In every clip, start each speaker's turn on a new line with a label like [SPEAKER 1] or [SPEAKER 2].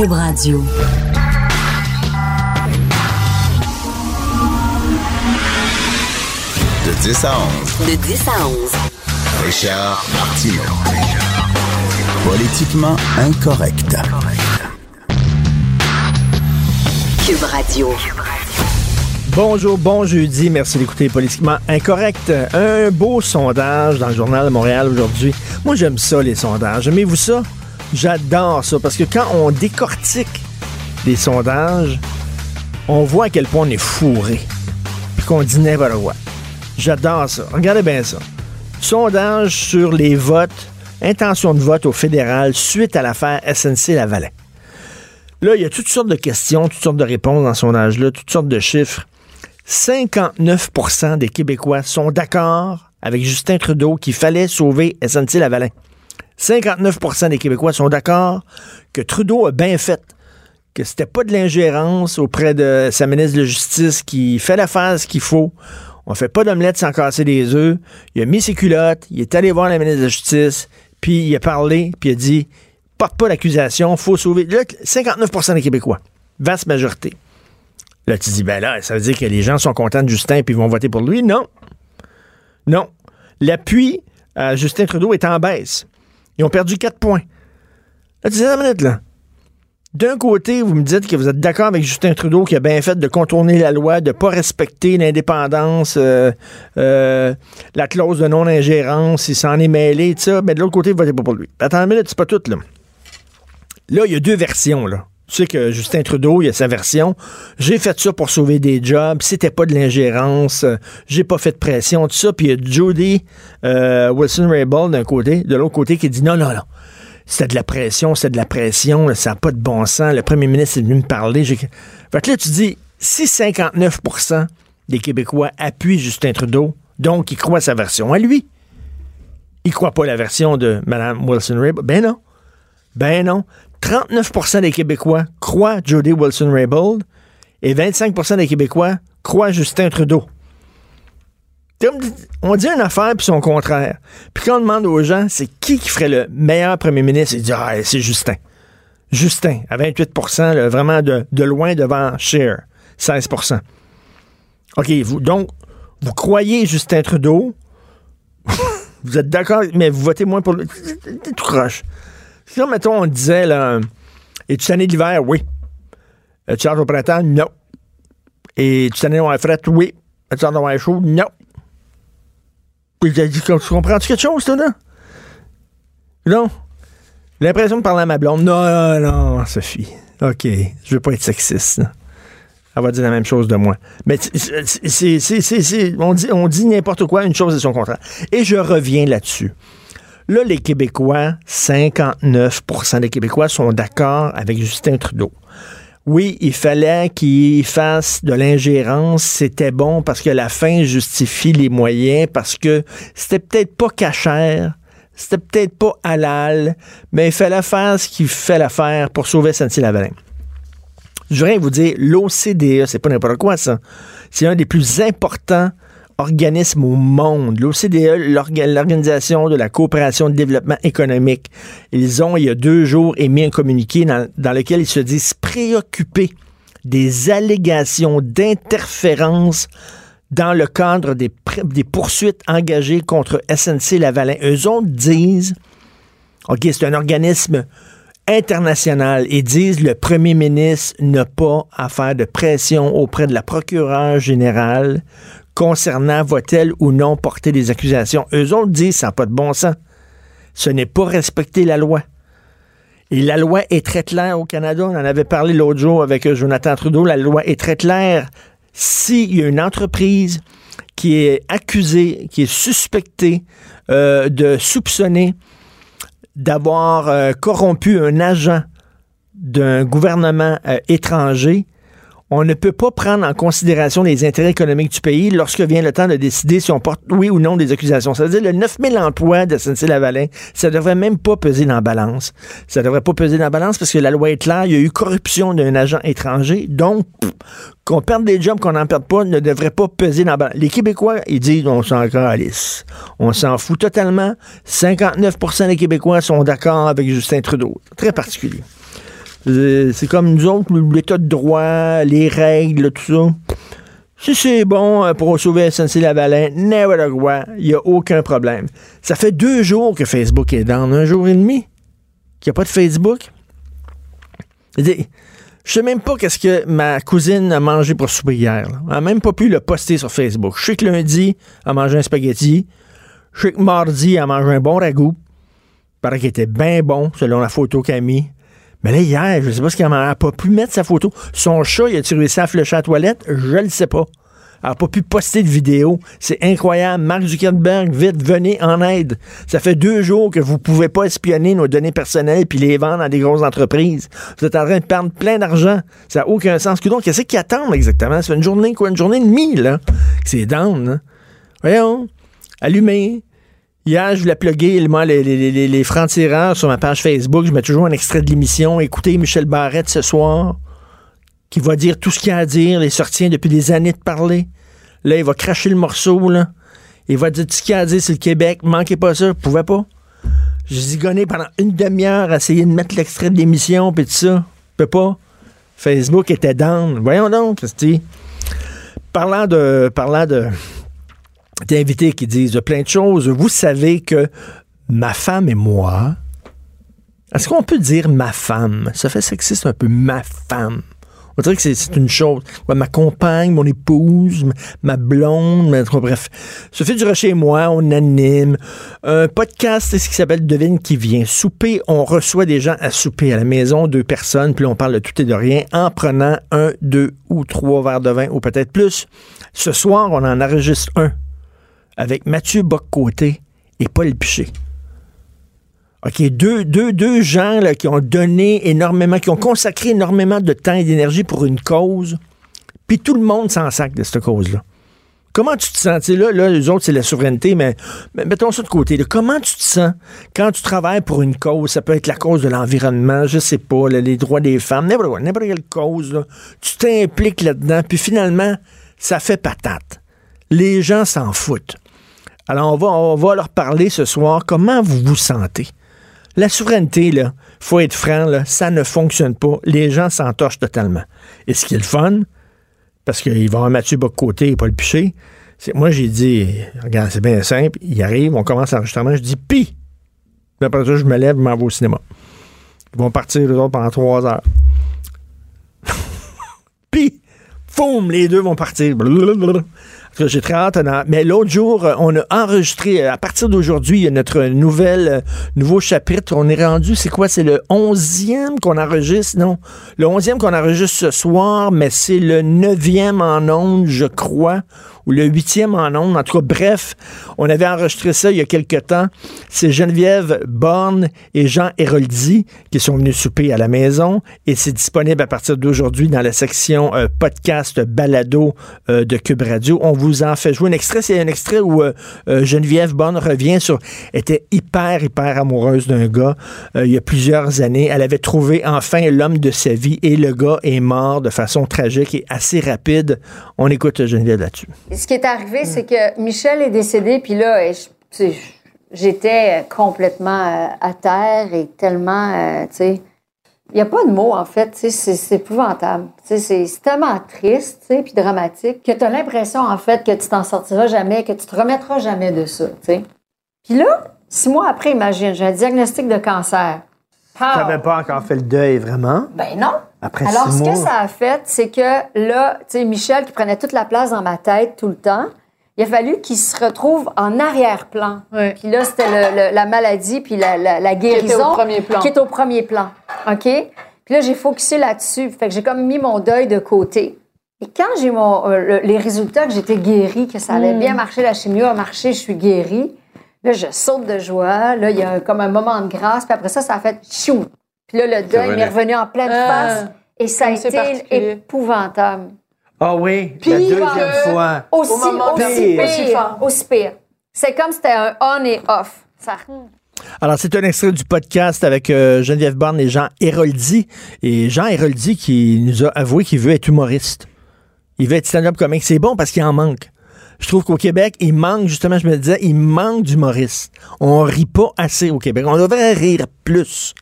[SPEAKER 1] Cube Radio.
[SPEAKER 2] De 10 à 11.
[SPEAKER 1] De 10 à 11.
[SPEAKER 2] Richard Martineau. Politiquement incorrect.
[SPEAKER 1] Cube Radio.
[SPEAKER 3] Bonjour, bon jeudi. Merci d'écouter Politiquement Incorrect. Un beau sondage dans le Journal de Montréal aujourd'hui. Moi, j'aime ça, les sondages. Aimez-vous ça? J'adore ça parce que quand on décortique les sondages, on voit à quel point on est fourré. Puis qu'on dit n'importe quoi. J'adore ça. Regardez bien ça. Sondage sur les votes, intention de vote au fédéral suite à l'affaire SNC-Lavalin. Là, il y a toutes sortes de questions, toutes sortes de réponses dans ce sondage-là, toutes sortes de chiffres. 59% des Québécois sont d'accord avec Justin Trudeau qu'il fallait sauver SNC-Lavalin. 59% des Québécois sont d'accord que Trudeau a bien fait, que c'était pas de l'ingérence auprès de sa ministre de la Justice qui fait l'affaire ce qu'il faut. On fait pas d'omelette sans casser des œufs. Il a mis ses culottes, il est allé voir la ministre de la Justice, puis il a parlé, puis il a dit porte pas l'accusation, faut sauver. Là, 59% des Québécois, vaste majorité. Là, tu dis, ben là, ça veut dire que les gens sont contents de Justin puis vont voter pour lui. Non. Non. L'appui à Justin Trudeau est en baisse. Ils ont perdu 4 points. Là, tu dis, minute, là. D'un côté, vous me dites que vous êtes d'accord avec Justin Trudeau qui a bien fait de contourner la loi, de ne pas respecter l'indépendance, euh, euh, la clause de non-ingérence, il s'en est mêlé, ça. Mais de l'autre côté, vous votez pas pour lui. Attends une minute, c'est pas tout, là. Là, il y a deux versions, là. Tu sais que Justin Trudeau, il a sa version. J'ai fait ça pour sauver des jobs. C'était pas de l'ingérence. J'ai pas fait de pression, tout ça. Puis il y a Jody euh, Wilson-Raybould d'un côté, de l'autre côté, qui dit non, non, non. C'était de la pression, c'était de la pression. Ça n'a pas de bon sens. Le premier ministre est venu me parler. Fait que là, tu dis, si 59% des Québécois appuient Justin Trudeau, donc ils croient sa version à lui, ils croient pas la version de Mme Wilson-Raybould. Ben non. Ben non. 39% des Québécois croient Jody Wilson-Raybould et 25% des Québécois croient Justin Trudeau. On dit une affaire puis son contraire. Puis quand on demande aux gens, c'est qui qui ferait le meilleur premier ministre, ils disent ah, c'est Justin. Justin, à 28% vraiment de, loin devant Cher, 16% OK, vous, donc, vous croyez Justin Trudeau, vous êtes d'accord, mais vous votez moins pour le. Tout croche. Si, mettons, on disait, là, es-tu tanné de l'hiver? Oui. Es-tu hâte au printemps? Non. Et tu tanné d'avoir fret? Oui. Es-tu hâte d'avoir chaud? Non. Puis, tu comprends-tu quelque chose, toi, là? Non? L'impression de parler à ma blonde. Non, non, non, Sophie. OK. Je veux pas être sexiste. Là. Elle va dire la même chose de moi. Mais c'est, on dit, on dit n'importe quoi, une chose et son contraire. Et je reviens là-dessus. Là, les Québécois, 59% des Québécois sont d'accord avec Justin Trudeau. Oui, il fallait qu'il fasse de l'ingérence, c'était bon parce que la fin justifie les moyens, parce que c'était peut-être pas cachère, c'était peut-être pas halal, mais il fallait faire ce qu'il fait l'affaire pour sauver Saint-Lavalin. Je voudrais vous dire, l'OCDE, c'est pas n'importe quoi ça. C'est un des plus importants organisme au monde, l'OCDE, l'Organisation de la coopération de développement économique, ils ont, il y a deux jours, émis un communiqué dans, lequel ils se disent préoccupés des allégations d'interférence dans le cadre des, des, poursuites engagées contre SNC Lavalin. Eux autres disent, OK, c'est un organisme international et disent le premier ministre n'a pas à faire de pression auprès de la procureure générale concernant va-t-elle ou non porter des accusations. Eux autres disent ça n'a pas de bon sens. Ce n'est pas respecter la loi. Et la loi est très claire au Canada. On en avait parlé l'autre jour avec euh, Jonathan Trudeau. La loi est très claire. S'il y a une entreprise qui est accusée, qui est suspectée euh, de soupçonner d'avoir euh, corrompu un agent d'un gouvernement étranger, on ne peut pas prendre en considération les intérêts économiques du pays lorsque vient le temps de décider si on porte oui ou non des accusations. Ça veut dire le 9000 emplois de SNC-Lavalin, ça devrait même pas peser dans la balance. Ça devrait pas peser dans la balance parce que la loi est claire, il y a eu corruption d'un agent étranger, donc qu'on perde des jobs, qu'on n'en perde pas, ne devrait pas peser dans la balance. Les Québécois, ils disent on s'en calisse. On s'en fout totalement. 59% des Québécois sont d'accord avec Justin Trudeau. Très particulier. Euh, C'est comme nous autres, l'état de droit, les règles, tout ça. Si c'est bon euh, pour sauver SNC-Lavalin, never quoi, il n'y a aucun problème. Ça fait deux jours que Facebook est dans, un jour et demi, qu'il n'y a pas de Facebook. Je sais même pas qu'est-ce que ma cousine a mangé pour souper hier. là. Elle n'a même pas pu le poster sur Facebook. Je sais que lundi, elle a mangé un spaghetti. Je sais que mardi, elle a mangé un bon ragoût. Il paraît qu'il était bien bon, selon la photo qu'elle a mis. Mais là, hier, je sais pas ce qu'elle n'a pas pu mettre sa photo. Son chat, il a-tu réussi à la toilette? Je le sais pas. Elle n'a pas pu poster de vidéo. C'est incroyable. Mark Zuckerberg, vite, venez en aide. Ça fait deux jours que vous pouvez pas espionner nos données personnelles puis les vendre à des grosses entreprises. Vous êtes en train de perdre plein d'argent. Ça n'a aucun sens. Donc, qu'est-ce qu'ils attendent exactement? Ça fait une journée, quoi? Une journée et demie, là. C'est down, hein? Voyons. Allumez. Hier, je voulais plugger moi, les, les, les, les francs-tireurs sur ma page Facebook. Je mets toujours un extrait de l'émission. Écoutez Michel Barrette ce soir, qui va dire tout ce qu'il a à dire. Les sorties depuis des années de parler. Là, il va cracher le morceau, là. Il va dire tout ce qu'il a à dire sur le Québec. Manquez pas ça. Je pouvais pas. J'ai zigonné pendant une demi-heure à essayer de mettre l'extrait de l'émission, puis tout ça. Je peux pas. Facebook était down. Voyons donc, Christy. Parlant de. Parlant de d'invités qui disent plein de choses. Vous savez que ma femme et moi, est-ce qu'on peut dire ma femme? Ça fait sexiste un peu, ma femme. On dirait que c'est- une chose. Ma compagne, mon épouse, ma- ma blonde, cas, bref. Sophie Durocher et moi, on anime un podcast, ce qui s'appelle Devine qui vient. Souper, on reçoit des gens à souper à la maison, deux personnes, puis on parle de tout et de rien en prenant un, deux ou trois verres de vin, ou peut-être plus. Ce soir, on en enregistre un avec Mathieu Boccoté et Paul Piché. OK, deux, deux, deux gens là, qui ont donné énormément, qui ont consacré énormément de temps et d'énergie pour une cause, puis tout le monde s'en sac de cette cause-là. Comment tu te sens? Là, là, les autres, c'est la souveraineté, mais, mettons ça de côté. Comment tu te sens quand tu travailles pour une cause? Ça peut être la cause de l'environnement, je sais pas, les droits des femmes, n'importe n'importe quelle cause. Tu t'impliques là-dedans, puis finalement, ça fait patate. Les gens s'en foutent. Alors, on va, on leur parler ce soir. Comment vous vous sentez? La souveraineté, là, faut être franc, là, ça ne fonctionne pas. Les gens s'entorchent totalement. Et ce qui est le fun, parce qu'il va y avoir Mathieu Bocoté et Paul Piché, c'est moi, j'ai dit, regarde, c'est bien simple. Il arrive, on commence l'enregistrement, je dis! Puis Après ça, je me lève, je m'en vais au cinéma. Ils vont partir, les autres, pendant trois heures. Puis, foum, les deux vont partir. J'ai très hâte. Mais l'autre jour, euh, on a enregistré, euh, à partir d'aujourd'hui, a notre nouvelle, euh, nouveau chapitre. On est rendu, c'est quoi? C'est le onzième qu'on enregistre? Non? Le onzième qu'on enregistre ce soir, mais c'est le neuvième en ondes, je crois, ou le huitième en ondes. En tout cas, bref, on avait enregistré ça il y a quelque temps. C'est Geneviève Borne et Jean Héroldi qui sont venus souper à la maison et c'est disponible à partir d'aujourd'hui dans la section euh, podcast balado euh, de Cube Radio. On vous en fait jouer un extrait. C'est un extrait où euh, Geneviève Borne revient sur était hyper, hyper amoureuse d'un gars il y a plusieurs années. Elle avait trouvé enfin l'homme de sa vie et le gars est mort de façon tragique et assez rapide. On écoute Geneviève là-dessus.
[SPEAKER 4] Ce qui est arrivé, c'est que Michel est décédé, puis là, j'étais complètement euh, à terre et tellement, euh, tu sais, il n'y a pas de mots, en fait, c'est épouvantable. C'est tellement triste, puis dramatique, que tu as l'impression, en fait, que tu t'en sortiras jamais, que tu te remettras jamais de ça. Puis là, six mois après, imagine, j'ai un diagnostic de cancer. Pow!
[SPEAKER 3] pas encore fait le deuil, vraiment?
[SPEAKER 4] Ben non.
[SPEAKER 3] Après
[SPEAKER 4] Alors,
[SPEAKER 3] six
[SPEAKER 4] ce
[SPEAKER 3] mois?
[SPEAKER 4] que ça a fait, c'est que là, tu sais, Michel qui prenait toute la place dans ma tête tout le temps, il a fallu qu'il se retrouve en arrière-plan.
[SPEAKER 5] Ouais.
[SPEAKER 4] Puis là, c'était le- le- la maladie puis la, la- la guérison.
[SPEAKER 5] premier plan.
[SPEAKER 4] Qui est au premier plan. OK? Puis là, j'ai focusé là-dessus. Fait que j'ai comme mis mon deuil de côté. Et quand j'ai mon, euh, le- les résultats que j'étais guérie, que ça avait bien marché, la chimio a marché, je suis guérie, là, je saute de joie. Là, il y a un- comme un moment de grâce. Puis après ça, ça a fait chou. Puis là, le deuil m'est revenu en pleine
[SPEAKER 5] Ah.
[SPEAKER 4] face. Et ça a été épouvantable.
[SPEAKER 3] Ah oui,
[SPEAKER 4] Puis,
[SPEAKER 3] la deuxième
[SPEAKER 4] euh,
[SPEAKER 3] fois.
[SPEAKER 4] Aussi,
[SPEAKER 5] Au moment
[SPEAKER 4] aussi
[SPEAKER 3] pire.
[SPEAKER 4] pire.
[SPEAKER 5] Aussi fort.
[SPEAKER 4] Aussi pire. C'est comme si c'était un on et off. Ça...
[SPEAKER 3] Alors, c'est un extrait du podcast avec euh, Geneviève Borne et Jean Héroldi. Et Jean Héroldi qui nous a avoué qu'il veut être humoriste. Il veut être stand-up comique. C'est bon parce qu'il en manque. Je trouve qu'au Québec, il manque, justement, je me disais, il manque d'humoristes. On rit pas assez au Québec. On devrait rire plus.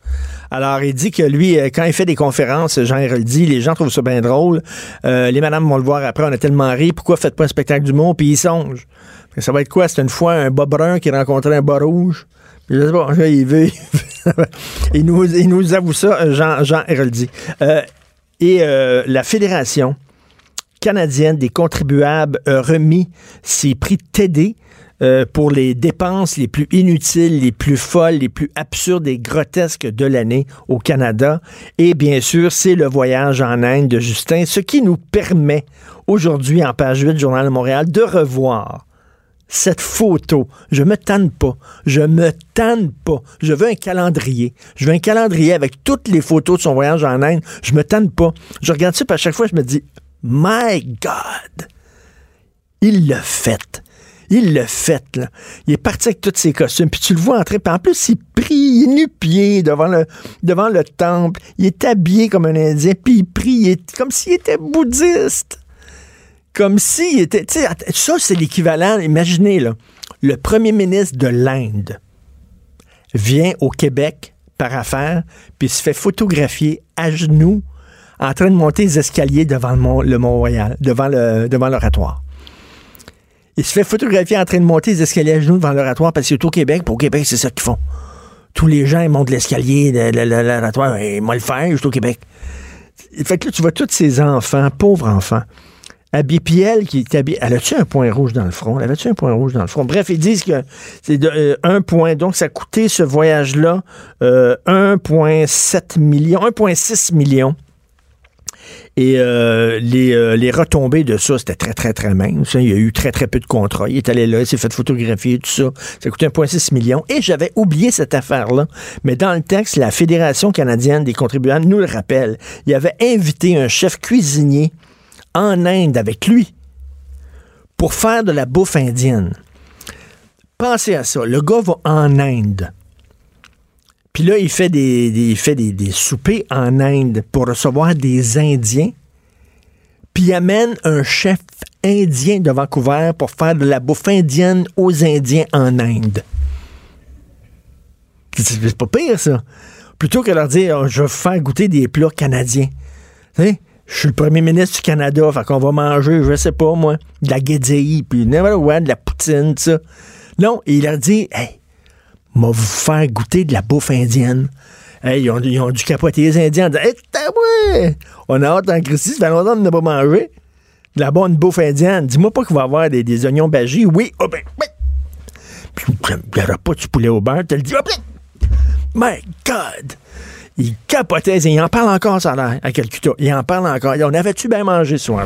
[SPEAKER 3] Alors, il dit que lui, euh, quand il fait des conférences, Jean dit, les gens trouvent ça bien drôle. Euh, les madames vont le voir après, on a tellement ri. Pourquoi faites pas un spectacle d'humour? Puis il songe. Ça va être quoi? C'est une fois un bas brun qui rencontrait un bas rouge? Je sais pas, il veut. il, nous, il nous avoue ça, Jean, Jean Héroldi. Euh, et euh, la Fédération canadienne des contribuables a remis ses prix TD euh, pour les dépenses les plus inutiles, les plus folles, les plus absurdes et grotesques de l'année au Canada. Et bien sûr, c'est le voyage en Inde de Justin, ce qui nous permet aujourd'hui en page 8 du Journal de Montréal de revoir cette photo. Je me tanne pas. Je me tanne pas. Je veux un calendrier. Je veux un calendrier avec toutes les photos de son voyage en Inde. Je me tanne pas. Je regarde ça, puis à chaque fois, je me dis, My God! Il l'a fait. Il l'a fait, là. Il est parti avec tous ses costumes, puis tu le vois entrer, puis en plus, il prie nu-pied devant le, devant le temple. Il est habillé comme un Indien, puis il prie comme s'il était bouddhiste. Comme s'il était. Ça, c'est l'équivalent. Imaginez, là, le premier ministre de l'Inde vient au Québec par affaire, puis se fait photographier à genoux en train de monter les escaliers devant le Mont-Royal, devant le devant l'oratoire. Il se fait photographier en train de monter les escaliers à genoux devant l'oratoire parce qu'il est au Québec. Pour au Québec, c'est ça qu'ils font. Tous les gens, ils montent l'escalier de l'oratoire. Et moi, le faire, je suis au Québec. Fait que là, tu vois tous ces enfants, pauvres enfants, habillés, qui est habillée. Elle a-tu un point rouge dans le front? Elle avait-tu un point rouge dans le front? Bref, ils disent que c'est euh, un point. Donc, ça a coûté ce voyage-là 1,7 euh, million, 1,6 million. Et euh, les, euh, les, retombées de ça, c'était très, très, très mince. Il y a eu très, très peu de contrats. Il est allé là, il s'est fait photographier, tout ça. Ça coûtait 1,6 million. Et j'avais oublié cette affaire-là. Mais dans le texte, la Fédération canadienne des contribuables nous le rappelle. Il avait invité un chef cuisinier en Inde avec lui pour faire de la bouffe indienne. Pensez à ça. Le gars va en Inde puis là, il fait, des, fait des, soupers en Inde pour recevoir des Indiens. Puis il amène un chef indien de Vancouver pour faire de la bouffe indienne aux Indiens en Inde. C'est pas pire, ça. Plutôt que de leur dire, je vais faire goûter des plats canadiens. je suis le premier ministre du Canada, fait qu'on va manger, je sais pas, moi, de la guédille, puis de la poutine, tout ça. Non, il leur dit, hey, m'a vous faire goûter de la bouffe indienne. ils, ont, ils, dû capoter les Indiens en disant hey, On a hâte en Christie, ça fait longtemps qu'on n'a pas mangé. De la bonne bouffe indienne. Dis-moi pas qu'il va y avoir des, oignons bagis. Oui, oh ben, ben. Puis il n'y aura pas du poulet au beurre. Tu le dis, oh ben. My God! Il capotait, il en parle encore, ça à Calcutta. Il en parle encore. On avait-tu bien mangé ce soir?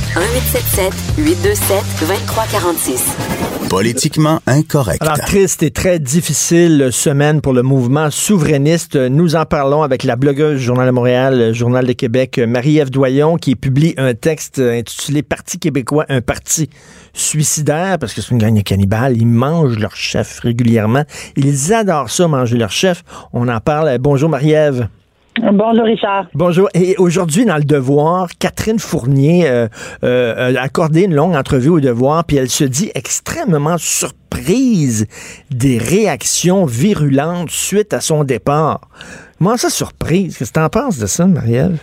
[SPEAKER 1] 1877 827 2346.
[SPEAKER 2] Politiquement incorrect.
[SPEAKER 3] Alors, triste et très difficile semaine pour le mouvement souverainiste. Nous en parlons avec la blogueuse du Journal de Montréal, Journal de Québec, Marie-Ève Doyon, qui publie un texte intitulé Parti québécois, un parti suicidaire, parce que c'est une gang cannibale. Ils mangent leur chef régulièrement. Ils adorent ça, manger leur chef. On en parle. Bonjour, Marie-Ève.
[SPEAKER 5] Bonjour Richard.
[SPEAKER 3] Bonjour. Et aujourd'hui, dans le Devoir, Catherine Fournier euh, euh, a accordé une longue entrevue au Devoir, puis elle se dit extrêmement surprise des réactions virulentes suite à son départ. Comment ça, surprise? Qu'est-ce que tu en penses de ça, Marielle?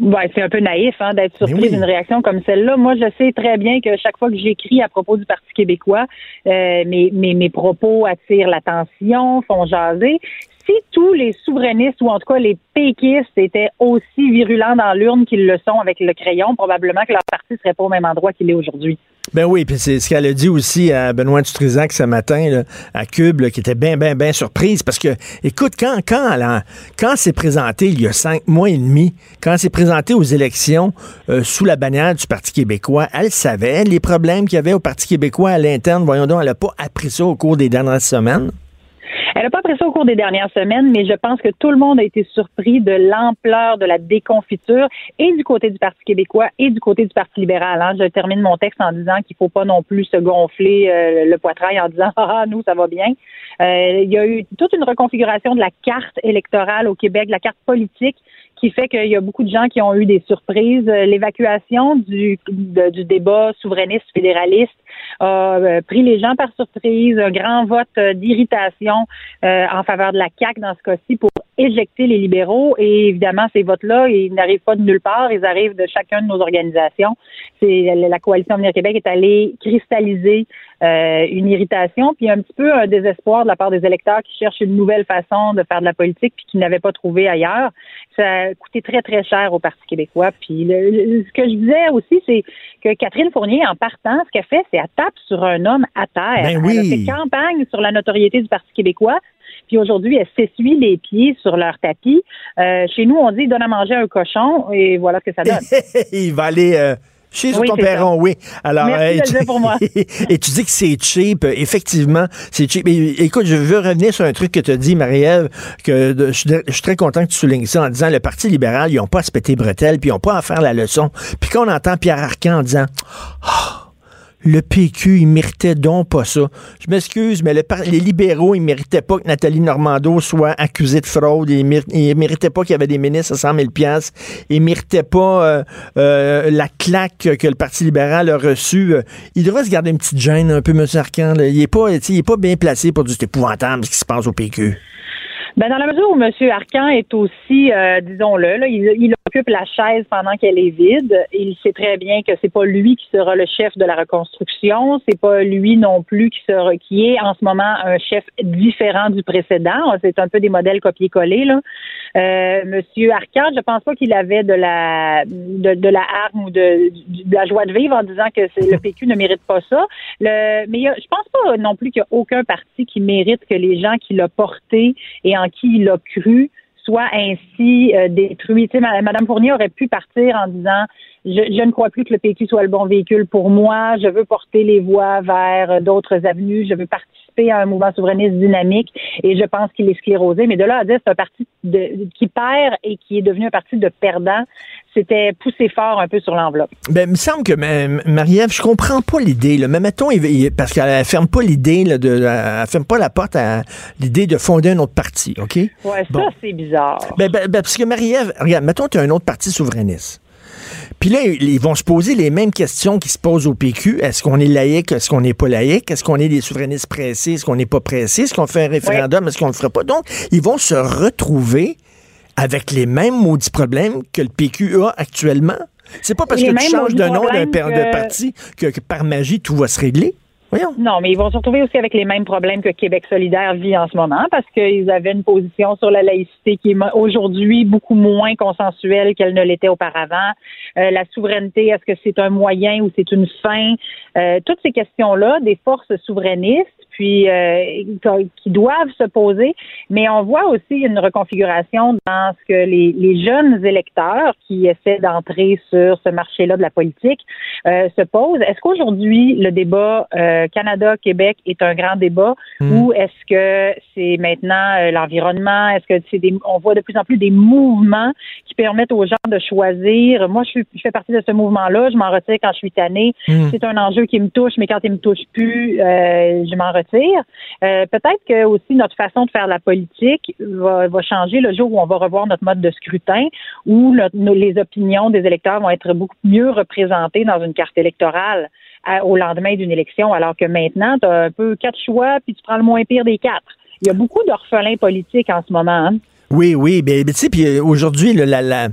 [SPEAKER 5] Ouais, c'est un peu naïf hein, d'être surpris d'une réaction comme celle-là. Moi, je sais très bien que chaque fois que j'écris à propos du Parti québécois, euh, mes, mes, mes propos attirent l'attention, font jaser si tous les souverainistes ou en tout cas les péquistes étaient aussi virulents dans l'urne qu'ils le sont avec le crayon, probablement que leur parti serait pas au même endroit qu'il est aujourd'hui.
[SPEAKER 3] Ben oui, puis c'est ce qu'elle a dit aussi à Benoît Dutrisac ce matin à Cube, qui était bien, bien, bien surprise parce que, écoute, quand quand elle quand c'est présenté il y a cinq mois et demi, quand c'est présenté aux élections euh, sous la bannière du Parti québécois, elle savait les problèmes qu'il y avait au Parti québécois à l'interne. Voyons donc, elle n'a pas appris ça au cours des dernières semaines.
[SPEAKER 5] Elle n'a pas appris ça au cours des dernières semaines, mais je pense que tout le monde a été surpris de l'ampleur de la déconfiture et du côté du Parti québécois et du côté du Parti libéral. Hein. Je termine mon texte en disant qu'il ne faut pas non plus se gonfler euh, le poitrail en disant ah nous ça va bien. Euh, il y a eu toute une reconfiguration de la carte électorale au Québec, la carte politique qui fait qu'il y a beaucoup de gens qui ont eu des surprises. Euh, l'évacuation du, du débat souverainiste fédéraliste a euh, pris les gens par surprise, un grand vote euh, d'irritation en faveur de la CAQ dans ce cas-ci pour éjecter les libéraux et évidemment ces votes-là, ils n'arrivent pas de nulle part, ils arrivent de chacun de nos organisations. C'est la coalition Avenir Québec est allée cristalliser euh, une irritation puis un petit peu un désespoir de la part des électeurs qui cherchent une nouvelle façon de faire de la politique puis qui n'avaient pas trouvé ailleurs. Ça a coûté très très cher au Parti québécois. Puis ce que je disais aussi, c'est que Catherine Fournier, en partant, ce qu'elle fait, c'est tape sur un homme à terre.
[SPEAKER 3] Ben oui.
[SPEAKER 5] Elle a fait campagne sur la notoriété du Parti québécois. Puis aujourd'hui, elles s'essuient les pieds sur leur tapis. Euh, chez nous, on dit donne à manger un cochon et voilà ce que ça donne.
[SPEAKER 3] Il va aller. Euh, chez ton perron, oui.
[SPEAKER 5] Alors, Merci tu, pour moi.
[SPEAKER 3] et tu dis que c'est cheap. Effectivement, c'est cheap. écoute, je veux revenir sur un truc que tu as dit, Marie-Ève, que je, suis très content que tu soulignes ça en disant le Parti libéral, ils n'ont pas à se péter bretelles, puis ils n'ont pas à faire la leçon. Puis quand on entend Pierre Arcan en disant oh, le PQ, il méritait donc pas ça. Je m'excuse, mais les libéraux, ils méritaient pas que Nathalie Normando soit accusée de fraude. Ils, ne méritaient pas qu'il y avait des ministres à 100 000 Ils méritaient pas euh, euh, la claque que le Parti libéral a reçue. Il devrait se garder une petite gêne un peu, M. Arcan. Il est pas, il est pas bien placé pour du épouvantable ce qui se passe au PQ.
[SPEAKER 5] Ben dans la mesure où M. Arcan est aussi, euh, disons-le, là, il, il, occupe la chaise pendant qu'elle est vide. Il sait très bien que c'est pas lui qui sera le chef de la reconstruction. C'est pas lui non plus qui sera, qui est en ce moment un chef différent du précédent. C'est un peu des modèles copier-coller là. Euh, Monsieur Arcan, je pense pas qu'il avait de la de, la arme ou de, de, la joie de vivre en disant que le PQ ne mérite pas ça. Le, mais je pense pas non plus qu'il y a aucun parti qui mérite que les gens qui l'ont porté et qui il a cru soit ainsi euh, détruit. Tu sais, Madame Fournier aurait pu partir en disant je, ne crois plus que le PQ soit le bon véhicule pour moi. Je veux porter les voix vers euh, d'autres avenues. Je veux participer à un mouvement souverainiste dynamique et je pense qu'il est sclérosé. Mais de là à dire c'est un parti qui perd et qui est devenu un parti de perdants, c'était pousser fort un peu sur l'enveloppe.
[SPEAKER 3] Ben, il me semble que Marie-Ève, je comprends pas l'idée. Mais mettons, parce qu'elle ferme pas l'idée, de, elle ferme pas la porte à l'idée de fonder un autre parti, OK?
[SPEAKER 5] Ouais, ça, c'est bizarre.
[SPEAKER 3] Ben, ben, ben, parce que Marie-Ève, regarde, mettons, tu as un autre parti souverainiste. Puis là, ils vont se poser les mêmes questions qui se posent au PQ. Est-ce qu'on est laïque? Est-ce qu'on n'est pas laïque? Est-ce qu'on est des souverainistes pressés? Est-ce qu'on n'est pas pressé? Est-ce qu'on fait un référendum? Est-ce qu'on le ferait pas? Donc, ils vont se retrouver avec les mêmes maudits problèmes que le PQ a actuellement? C'est pas parce que tu changes de nom d'un de parti que par magie tout va se régler.
[SPEAKER 5] Non, mais ils vont se retrouver aussi avec les mêmes problèmes que Québec solidaire vit en ce moment parce qu'ils avaient une position sur la laïcité qui est aujourd'hui beaucoup moins consensuelle qu'elle ne l'était auparavant. Euh, la souveraineté, est-ce que c'est un moyen ou c'est une fin? Euh, toutes ces questions-là, des forces souverainistes puis euh, qui doivent se poser. Mais on voit aussi une reconfiguration dans ce que les, les jeunes électeurs qui essaient d'entrer sur ce marché-là de la politique euh, se posent. Est-ce qu'aujourd'hui le débat euh, Canada-Québec est un grand débat hmm. ou est-ce que c'est maintenant l'environnement? Est-ce que c'est des on voit de plus en plus des mouvements qui permettent aux gens de choisir? Moi, je, suis, je fais partie de ce mouvement-là. Je m'en retire quand je suis tannée. Hmm. C'est un enjeu qui me touche, mais quand il me touche plus, je m'en retire euh, peut-être que aussi notre façon de faire la politique va, changer le jour où on va revoir notre mode de scrutin, où les opinions des électeurs vont être beaucoup mieux représentées dans une carte électorale au lendemain d'une élection, alors que maintenant, tu as un peu quatre choix, puis tu prends le moins pire des quatre. Il y a beaucoup d'orphelins politiques en ce moment. Hein.
[SPEAKER 3] Oui, oui, ben tu sais, puis euh, aujourd'hui, la, la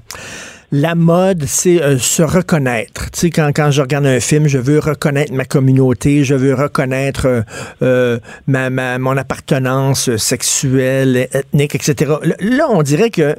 [SPEAKER 3] la mode, c'est euh, se reconnaître. Tu sais, quand, quand je regarde un film, je veux reconnaître ma communauté, je veux reconnaître euh, euh, ma, ma, mon appartenance sexuelle, ethnique, etc. Là, on dirait que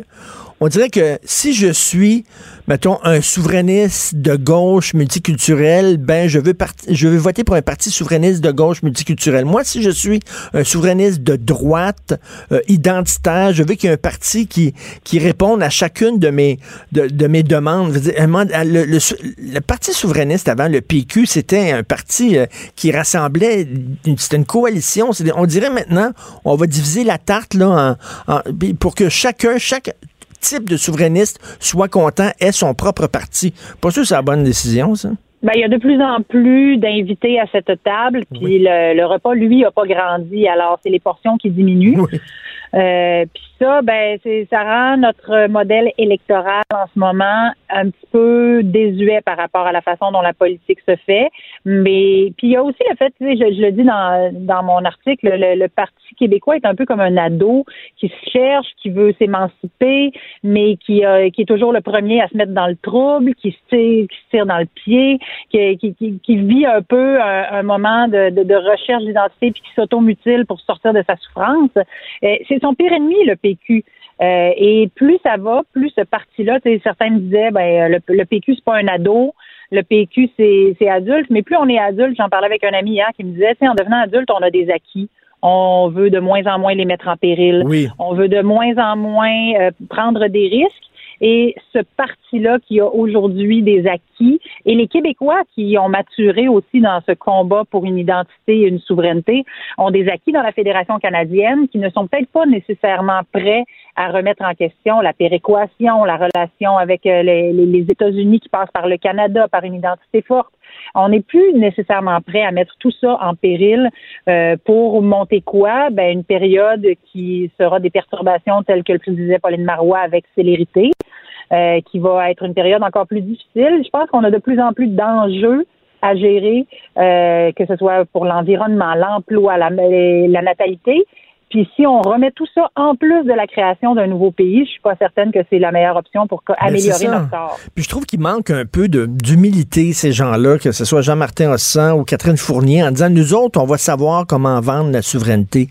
[SPEAKER 3] on dirait que si je suis, mettons, un souverainiste de gauche multiculturel, ben je veux, je veux voter pour un parti souverainiste de gauche multiculturel. Moi, si je suis un souverainiste de droite euh, identitaire, je veux qu'il y ait un parti qui, qui réponde à chacune de mes, de, mes demandes. Le, le, parti souverainiste avant, le PQ, c'était un parti euh, qui rassemblait, c'était une coalition. On dirait maintenant, on va diviser la tarte là, en, pour que chacun, chaque type de souverainiste soit content, ait son propre parti. Pas sûr que c'est la bonne décision, ça?
[SPEAKER 5] Ben, il y a de plus en plus d'invités à cette table, puis le, repas, lui, n'a pas grandi. Alors, c'est les portions qui diminuent. Euh, puis ça, ben, ça rend notre modèle électoral en ce moment un petit peu désuet par rapport à la façon dont la politique se fait. Mais puis il y a aussi le fait, je, le dis dans, mon article, le, Parti québécois est un peu comme un ado qui se cherche, qui veut s'émanciper, mais qui, est toujours le premier à se mettre dans le trouble, qui se tire, dans le pied, qui, vit un peu un, moment de, de, recherche d'identité puis qui s'automutile pour sortir de sa souffrance. C'est son pire ennemi, le PQ. Euh, et plus ça va, plus ce parti-là, certains me disaient, ben, le, le PQ, c'est pas un ado, le PQ, c'est adulte, mais plus on est adulte, j'en parlais avec un ami hier qui me disait, en devenant adulte, on a des acquis. On veut de moins en moins les mettre en péril. On veut de moins en moins euh, prendre des risques. Et ce parti-là qui a aujourd'hui des acquis et les Québécois qui ont maturé aussi dans ce combat pour une identité et une souveraineté ont des acquis dans la Fédération canadienne qui ne sont peut-être pas nécessairement prêts à remettre en question la péréquation, la relation avec euh, les, États-Unis qui passent par le Canada, par une identité forte. On n'est plus nécessairement prêt à mettre tout ça en péril euh, pour monter quoi? Ben, une période qui sera des perturbations telles que le disait Pauline Marois avec célérité. Euh, qui va être une période encore plus difficile. Je pense qu'on a de plus en plus d'enjeux à gérer, euh, que ce soit pour l'environnement, l'emploi, la, la natalité. Puis si on remet tout ça en plus de la création d'un nouveau pays, je suis pas certaine que c'est la meilleure option pour améliorer notre sort.
[SPEAKER 3] Puis je trouve qu'il manque un peu d'humilité, ces gens-là, que ce soit Jean-Martin Hossan ou Catherine Fournier, en disant, nous autres, on va savoir comment vendre la souveraineté.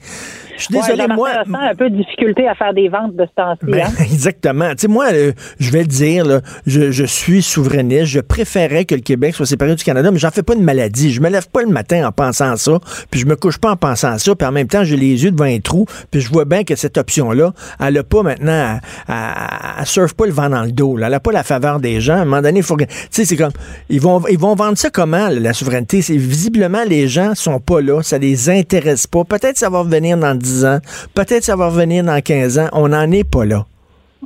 [SPEAKER 5] Je suis désolé, moi. un peu de difficulté à faire des ventes de ce temps-ci. Ben,
[SPEAKER 3] hein. Exactement. Tu sais, moi, euh, je vais le dire, là, je, je, suis souverainiste. Je préférais que le Québec soit séparé du Canada, mais j'en fais pas une maladie. Je me lève pas le matin en pensant à ça, puis je me couche pas en pensant à ça, puis en même temps, j'ai les yeux devant un trou, puis je vois bien que cette option-là, elle a pas maintenant, à, surfe pas le vent dans le dos. Là. Elle a pas la faveur des gens. À un moment donné, il faut. Tu sais, c'est comme, ils vont, ils vont vendre ça comment, la souveraineté? Visiblement les gens sont pas là, ça les intéresse pas. Peut-être ça va revenir dans 10 ans. Peut-être ça va revenir dans 15 ans. On n'en est pas là.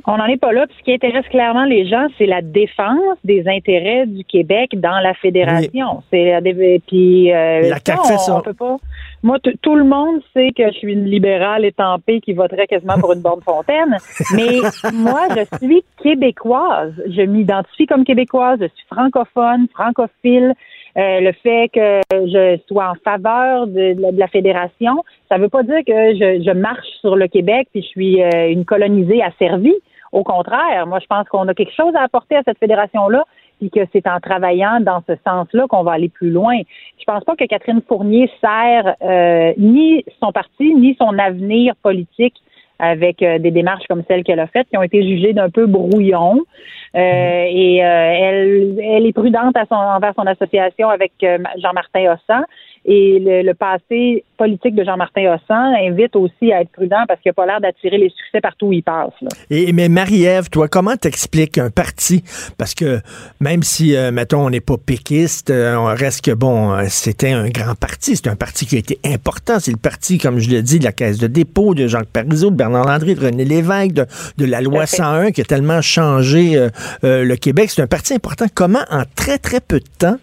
[SPEAKER 5] On n'en est pas là. Puis ce qui intéresse clairement les gens, c'est la défense des intérêts du Québec dans la fédération. C'est la puis euh,
[SPEAKER 3] la CAQ fait ça.
[SPEAKER 5] Moi, tout le monde sait que je suis une libérale étampée qui voterait quasiment pour une borne fontaine. Mais moi, je suis québécoise. Je m'identifie comme québécoise. Je suis francophone, francophile. Euh, le fait que je sois en faveur de, la fédération, ça ne veut pas dire que je, marche sur le Québec puis je suis euh, une colonisée asservie. Au contraire, moi, je pense qu'on a quelque chose à apporter à cette fédération-là puis que c'est en travaillant dans ce sens-là qu'on va aller plus loin. Je pense pas que Catherine Fournier sert euh, ni son parti ni son avenir politique avec euh, des démarches comme celles qu'elle a faites, qui ont été jugées d'un peu brouillon. Euh, et euh, elle, elle est prudente à son, envers son association avec Jean-Martin Hossan. Et le, passé politique de Jean-Martin Hossan invite aussi à être prudent parce qu'il n'a pas l'air d'attirer les succès partout où il passe.
[SPEAKER 3] Et, mais Marie-Ève, toi, comment t'expliques un parti? Parce que même si, euh, mettons, on n'est pas péquiste, euh, on reste que, bon, euh, c'était un grand parti. C'est un parti qui a été important. C'est le parti, comme je l'ai dit, de la Caisse de dépôt, de Jacques Parizeau, de Bernard Landry, de René Lévesque, de, de la loi 101 qui a tellement changé le Québec. C'est un parti important. Comment, en très, très peu de temps,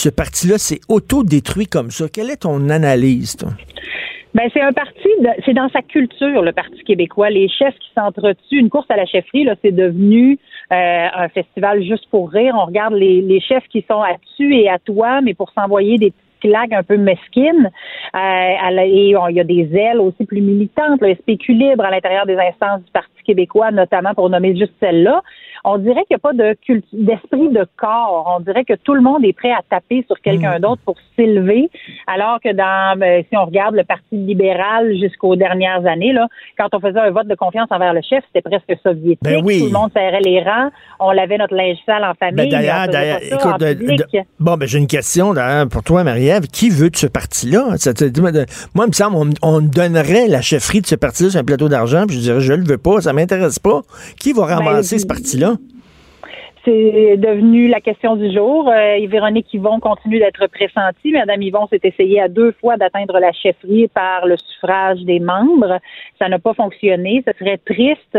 [SPEAKER 3] ce parti-là s'est auto-détruit comme ça. Quelle est ton analyse, toi?
[SPEAKER 5] Ben, c'est un parti, c'est dans sa culture, le Parti québécois. Les chefs qui s'entretuent, une course à la chefferie, là, c'est devenu euh, un festival juste pour rire. On regarde les, chefs qui sont à tu et à toi, mais pour s'envoyer des claques un peu mesquines. Euh, et il y a des ailes aussi plus militantes, là, libre à l'intérieur des instances du Parti québécois, notamment pour nommer juste celle-là. On dirait qu'il n'y a pas de d'esprit de corps. On dirait que tout le monde est prêt à taper sur quelqu'un mm. d'autre pour s'élever, alors que dans, ben, si on regarde le Parti libéral jusqu'aux dernières années, là, quand on faisait un vote de confiance envers le chef, c'était presque soviétique.
[SPEAKER 3] Ben oui.
[SPEAKER 5] Tout le monde serrait les rangs. On lavait notre linge sale en famille.
[SPEAKER 3] Ben d'ailleurs, d'ailleurs, écoute, bon, ben j'ai une question pour toi, Marie-Ève. Qui veut de ce parti-là? Moi, il me semble, on, on donnerait la chefferie de ce parti-là sur un plateau d'argent, puis je dirais, je le veux pas, ça m'intéresse pas. Qui va ben, ramasser ce parti-là?
[SPEAKER 5] C'est devenu la question du jour. Euh, Véronique Yvon continue d'être pressentie. Madame Yvon s'est essayée à deux fois d'atteindre la chefferie par le suffrage des membres. Ça n'a pas fonctionné. Ce serait triste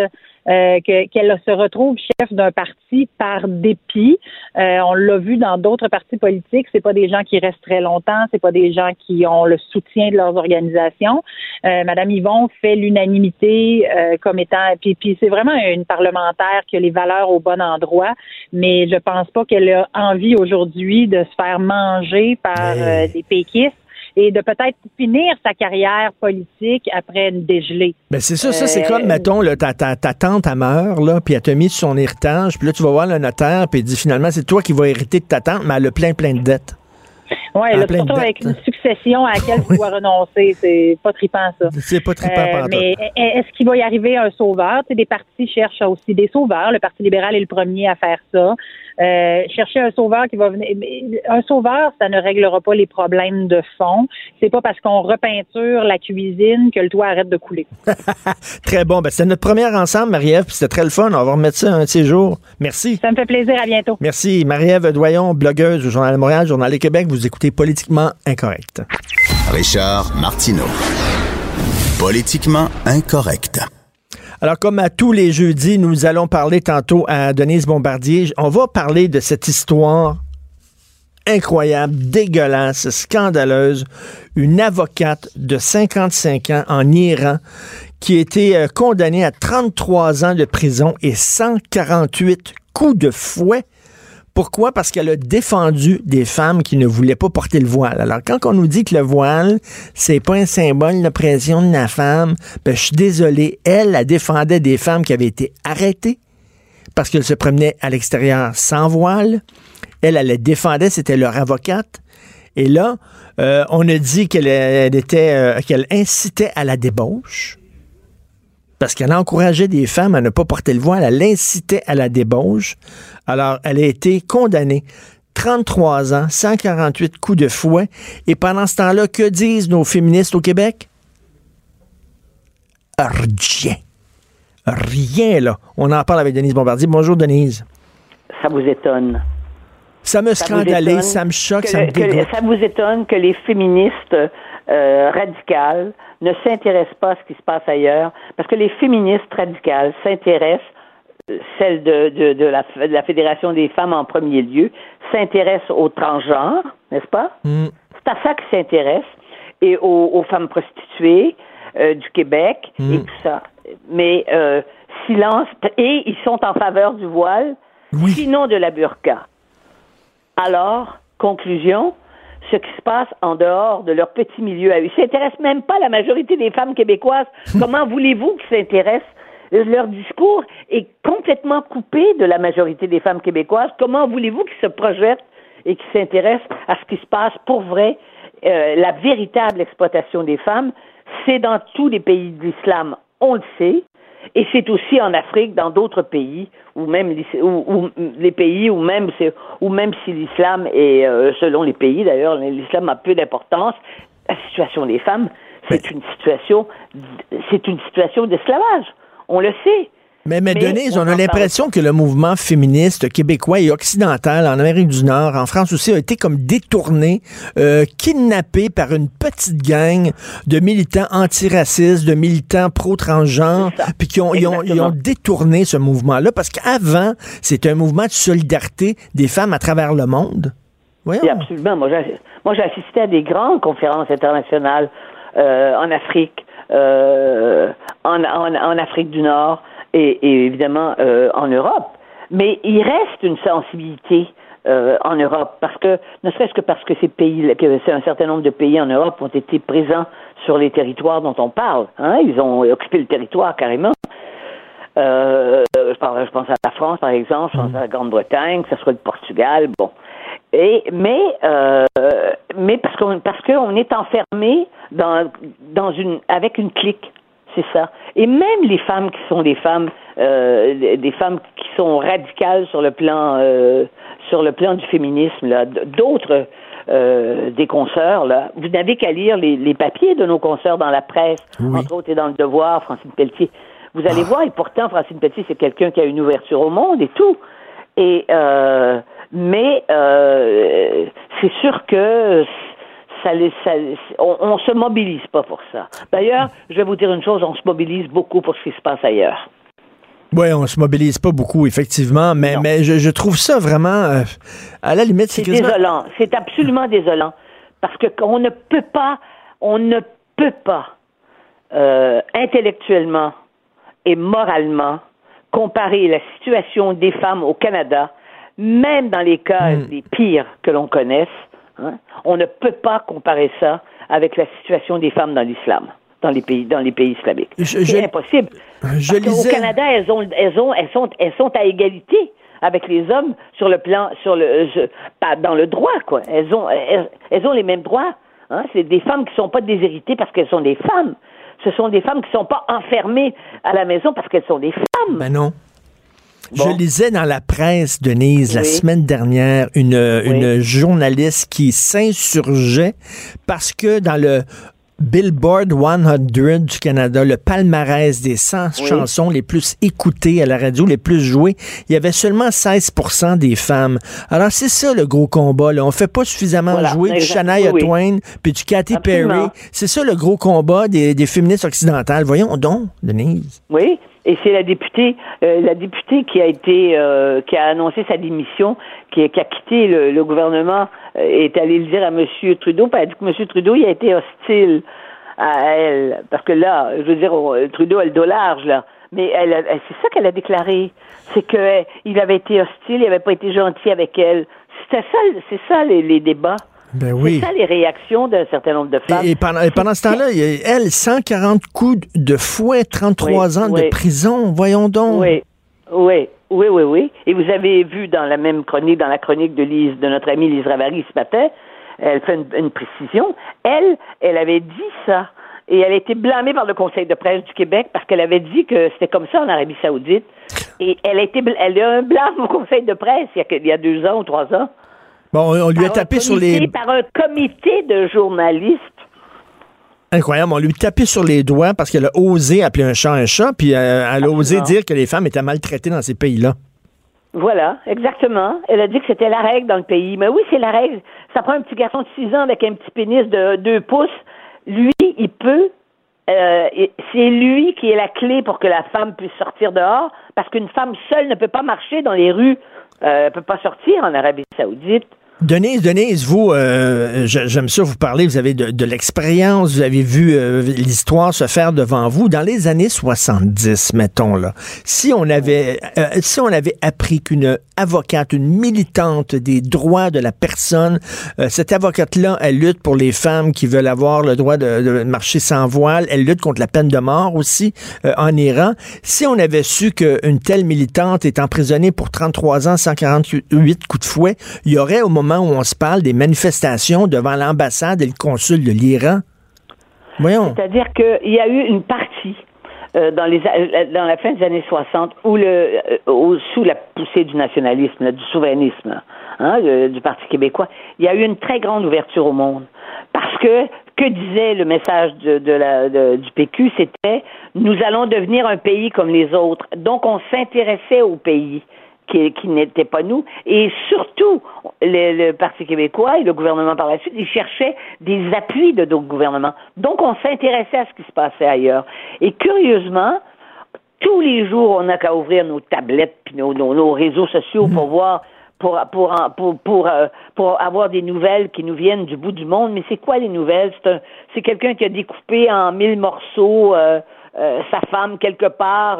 [SPEAKER 5] euh, qu'elle se retrouve chef d'un parti par dépit. Euh, on l'a vu dans d'autres partis politiques. C'est pas des gens qui restent très longtemps. C'est pas des gens qui ont le soutien de leurs organisations. Euh, Madame Yvon fait l'unanimité comme étant. Puis, puis c'est vraiment une parlementaire qui a les valeurs au bon endroit. Mais je pense pas qu'elle a envie aujourd'hui de se faire manger par des péquistes et de peut-être finir sa carrière politique après une dégelée.
[SPEAKER 3] Ben c'est ça, ça c'est comme, euh, mettons, là, ta, ta, ta, tante a meurt, là, puis elle t'a mis son héritage, puis là, tu vas voir le notaire, puis il dit finalement, c'est toi qui vas hériter de ta tante, mais elle a plein, plein de dettes.
[SPEAKER 5] Oui, surtout avec une succession à laquelle tu dois renoncer. C'est pas trippant, ça.
[SPEAKER 3] C'est pas trippant, euh,
[SPEAKER 5] Mais est-ce qu'il va y arriver un sauveur? Tu des partis cherchent aussi des sauveurs. Le Parti libéral est le premier à faire ça. Euh, chercher un sauveur qui va venir. Un sauveur, ça ne réglera pas les problèmes de fond. C'est pas parce qu'on repeinture la cuisine que le toit arrête de couler.
[SPEAKER 3] très bon. Ben, c'était notre première ensemble, Marie-Ève, c'était très le fun. On va remettre ça un de ces jours. Merci.
[SPEAKER 5] Ça me fait plaisir. À bientôt.
[SPEAKER 3] Merci. Marie-Ève Doyon, blogueuse au Journal de Montréal, Journal de Québec. Vous écoutez Politiquement Incorrect.
[SPEAKER 2] Richard Martineau. Politiquement Incorrect.
[SPEAKER 3] Alors, comme à tous les jeudis, nous allons parler tantôt à Denise Bombardier. On va parler de cette histoire incroyable, dégueulasse, scandaleuse. Une avocate de 55 ans en Iran qui a été euh, condamnée à 33 ans de prison et 148 coups de fouet pourquoi? Parce qu'elle a défendu des femmes qui ne voulaient pas porter le voile. Alors, quand on nous dit que le voile, c'est pas un symbole d'oppression de la femme, ben, je suis désolé. Elle, elle défendait des femmes qui avaient été arrêtées parce qu'elles se promenaient à l'extérieur sans voile. Elle, elle les défendait, c'était leur avocate. Et là, euh, on a dit qu'elle était, euh, qu'elle incitait à la débauche parce qu'elle encourageait des femmes à ne pas porter le voile, elle incitait à la débauche. Alors, elle a été condamnée 33 ans, 148 coups de fouet. Et pendant ce temps-là, que disent nos féministes au Québec? Rien. Rien, là. On en parle avec Denise Bombardier. Bonjour, Denise.
[SPEAKER 6] Ça vous étonne?
[SPEAKER 3] Ça me scandalise, ça me choque, ça me dégoûte.
[SPEAKER 6] ça vous étonne que les féministes euh, radicales ne s'intéressent pas à ce qui se passe ailleurs, parce que les féministes radicales s'intéressent, euh, celles de, de, de, la, de, la, Fédération des femmes en premier lieu, s'intéressent aux transgenres, n'est-ce pas? Mm. C'est à ça qu'ils s'intéressent, et aux, aux, femmes prostituées euh, du Québec, mm. et tout ça. Mais euh, silence, et ils sont en faveur du voile, sinon de la burqa. Alors, conclusion, ce qui se passe en dehors de leur petit milieu à eux. Ils s'intéressent même pas à la majorité des femmes québécoises. Comment voulez-vous qu'ils s'intéressent? Leur discours est complètement coupé de la majorité des femmes québécoises. Comment voulez-vous qu'ils se projettent et qu'ils s'intéressent à ce qui se passe pour vrai? Euh, la véritable exploitation des femmes, c'est dans tous les pays de l'islam, on le sait. Et c'est aussi en Afrique, dans d'autres pays, ou même ou, les pays où même même si l'islam est euh, selon les pays d'ailleurs, l'islam a peu d'importance. La situation des femmes, c'est une situation, c'est une situation d'esclavage. On le sait.
[SPEAKER 3] Mais, mais, Denise, on, a l'impression que le mouvement féministe québécois et occidental en Amérique du Nord, en France aussi, a été comme détourné, euh, kidnappé par une petite gang de militants antiracistes, de militants pro-transgenres, puis qui ont, ils ont, ils ont, détourné ce mouvement-là, parce qu'avant, c'était un mouvement de solidarité des femmes à travers le monde.
[SPEAKER 6] Oui, absolument. Moi, j'ai assisté à des grandes conférences internationales euh, en Afrique, euh, en, en, en Afrique du Nord, et, évidemment euh, en Europe. Mais il reste une sensibilité euh, en Europe, parce que ne serait-ce que parce que ces pays, que c'est un certain nombre de pays en Europe ont été présents sur les territoires dont on parle. Hein, ils ont occupé le territoire carrément. Euh, je, pense à la France, par exemple, je pense à la Grande-Bretagne, que ce soit le Portugal, bon. Et, mais mais parce qu'on parce qu'on est enfermé dans dans une avec une clique. C'est ça. Et même les femmes qui sont des femmes, euh, des femmes qui sont radicales sur le plan, euh, sur le plan du féminisme, là, d'autres euh, des consoeurs, là, vous n'avez qu'à lire les, les, papiers de nos consoeurs dans la presse, entre autres et dans le Devoir, Francine Pelletier. Vous allez ah. voir, et pourtant Francine Pelletier, c'est quelqu'un qui a une ouverture au monde et tout. Et mais c'est sûr que ça, ça, on, on se mobilise pas pour ça. D'ailleurs, je vais vous dire une chose, on se mobilise beaucoup pour ce qui se passe ailleurs.
[SPEAKER 3] Oui, on se mobilise pas beaucoup, effectivement, mais, mais je, trouve ça vraiment, euh, à la limite,
[SPEAKER 6] c'est désolant. C'est absolument désolant parce que on ne peut pas, on ne peut pas euh, intellectuellement et moralement comparer la situation des femmes au Canada, même dans les cas hmm. les pires que l'on connaisse, Hein? On ne peut pas comparer ça avec la situation des femmes dans l'islam, dans les pays, dans les pays islamiques. C'est impossible. Au Canada, elles ont, elles ont, elles sont, elles sont à égalité avec les hommes sur le plan, sur le, pas dans le droit, quoi. Elles ont, elles, ont les mêmes droits. Hein? C'est des femmes qui ne sont pas déshéritées parce qu'elles sont des femmes. Ce sont des femmes qui ne sont pas enfermées à la maison parce qu'elles sont des femmes.
[SPEAKER 3] Ben non. Je lisais dans la presse, Denise, la semaine dernière, une, une journaliste qui s'insurgeait parce que dans le Billboard 100 du Canada, le palmarès des 100 chansons les plus écoutées à la radio, les plus jouées, il y avait seulement 16% des femmes. Alors, c'est ça le gros combat. Là. On fait pas suffisamment jouer du Shania Twain puis du Katy Perry. C'est ça le gros combat des, des féministes occidentales. Voyons donc, Denise.
[SPEAKER 6] Oui, et c'est la députée, euh, la députée qui a été, euh, qui a annoncé sa démission, qui, qui a quitté le, gouvernement, euh, est allée le dire à M. Trudeau. Puis elle dit que M. Trudeau, il a été hostile à elle, parce que là, je veux dire, Trudeau a le dos large là. Mais elle, c'est ça qu'elle a déclaré, c'est que il avait été hostile, il n'avait pas été gentil avec elle. C'était ça, c'est ça les débats.
[SPEAKER 3] Ben oui.
[SPEAKER 6] C'est ça les réactions d'un certain nombre de femmes.
[SPEAKER 3] Et, pendant, pendant, ce temps-là, elle, 140 coups de fouet, 33 ans de prison, voyons donc.
[SPEAKER 6] Oui, oui, oui, oui, oui. Et vous avez vu dans la même chronique, dans la chronique de Lise, de notre amie Lise Ravary ce matin, elle fait une, précision. Elle, elle avait dit ça. Et elle a été blâmée par le Conseil de presse du Québec parce qu'elle avait dit que c'était comme ça en Arabie Saoudite. Et elle a été, elle a un blâme au Conseil de presse il y a, il y a deux ans ou trois ans.
[SPEAKER 3] Bon, on lui a tapé sur les.
[SPEAKER 6] Par un comité de journalistes.
[SPEAKER 3] Incroyable. On lui a tapé sur les doigts parce qu'elle a osé appeler un chat un chat, puis euh, elle a osé dire que les femmes étaient maltraitées dans ces pays-là.
[SPEAKER 6] Voilà, exactement. Elle a dit que c'était la règle dans le pays. Mais oui, c'est la règle. Ça prend un petit garçon de 6 ans avec un petit pénis de 2 pouces. Lui, il peut. Euh, c'est lui qui est la clé pour que la femme puisse sortir dehors, parce qu'une femme seule ne peut pas marcher dans les rues, euh, ne peut pas sortir en Arabie Saoudite.
[SPEAKER 3] Denise, Denise, vous, euh, j'aime ça vous parler, vous avez de, l'expérience, vous avez vu euh, l'histoire se faire devant vous. Dans les années 70, mettons là, si on avait, euh, si on avait appris qu'une avocate, une militante des droits de la personne, cette avocate-là, elle lutte pour les femmes qui veulent avoir le droit de, marcher sans voile, elle lutte contre la peine de mort aussi en Iran. Si on avait su qu'une telle militante est emprisonnée pour 33 ans, 148 coups de fouet, il y aurait au moment où on se parle des manifestations devant l'ambassade et le consul de l'Iran?
[SPEAKER 6] Voyons. C'est-à-dire qu'il y a eu une partie euh, dans, les, euh, dans la fin des années 60 où le, euh, sous la poussée du nationalisme, du souverainisme hein, du Parti québécois, il y a eu une très grande ouverture au monde. Parce que, que disait le message de, du PQ, c'était nous allons devenir un pays comme les autres. Donc, on s'intéressait au pays qui, qui n'étaient pas nous. Et surtout, le, Parti québécois et le gouvernement par la suite, ils cherchaient des appuis de d'autres gouvernements. Donc, on s'intéressait à ce qui se passait ailleurs. Et curieusement, tous les jours, on n'a qu'à ouvrir nos tablettes puis nos, nos, réseaux sociaux pour mhm. voir pour pour pour pour, euh, pour avoir des nouvelles qui nous viennent du bout du monde. Mais c'est quoi les nouvelles? C'est c'est quelqu'un qui a découpé en mille morceaux euh, euh, sa femme quelque part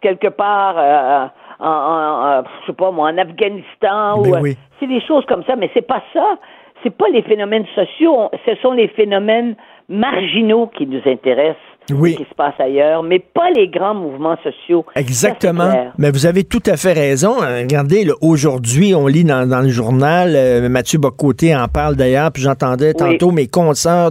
[SPEAKER 6] quelque part en, en, je sais pas moi, en Afghanistan
[SPEAKER 3] ben ou euh,
[SPEAKER 6] c'est des choses comme ça, mais c'est pas ça. C'est pas les phénomènes sociaux, ce sont les phénomènes marginaux qui nous intéressent
[SPEAKER 3] oui.
[SPEAKER 6] qui se passe ailleurs, mais pas les grands mouvements sociaux.
[SPEAKER 3] Exactement. mais vous avez tout à fait raison. Euh, regardez, aujourd'hui, on lit dans, le journal, euh, Mathieu Bocoté en parle d'ailleurs, puis j'entendais tantôt mes consoeurs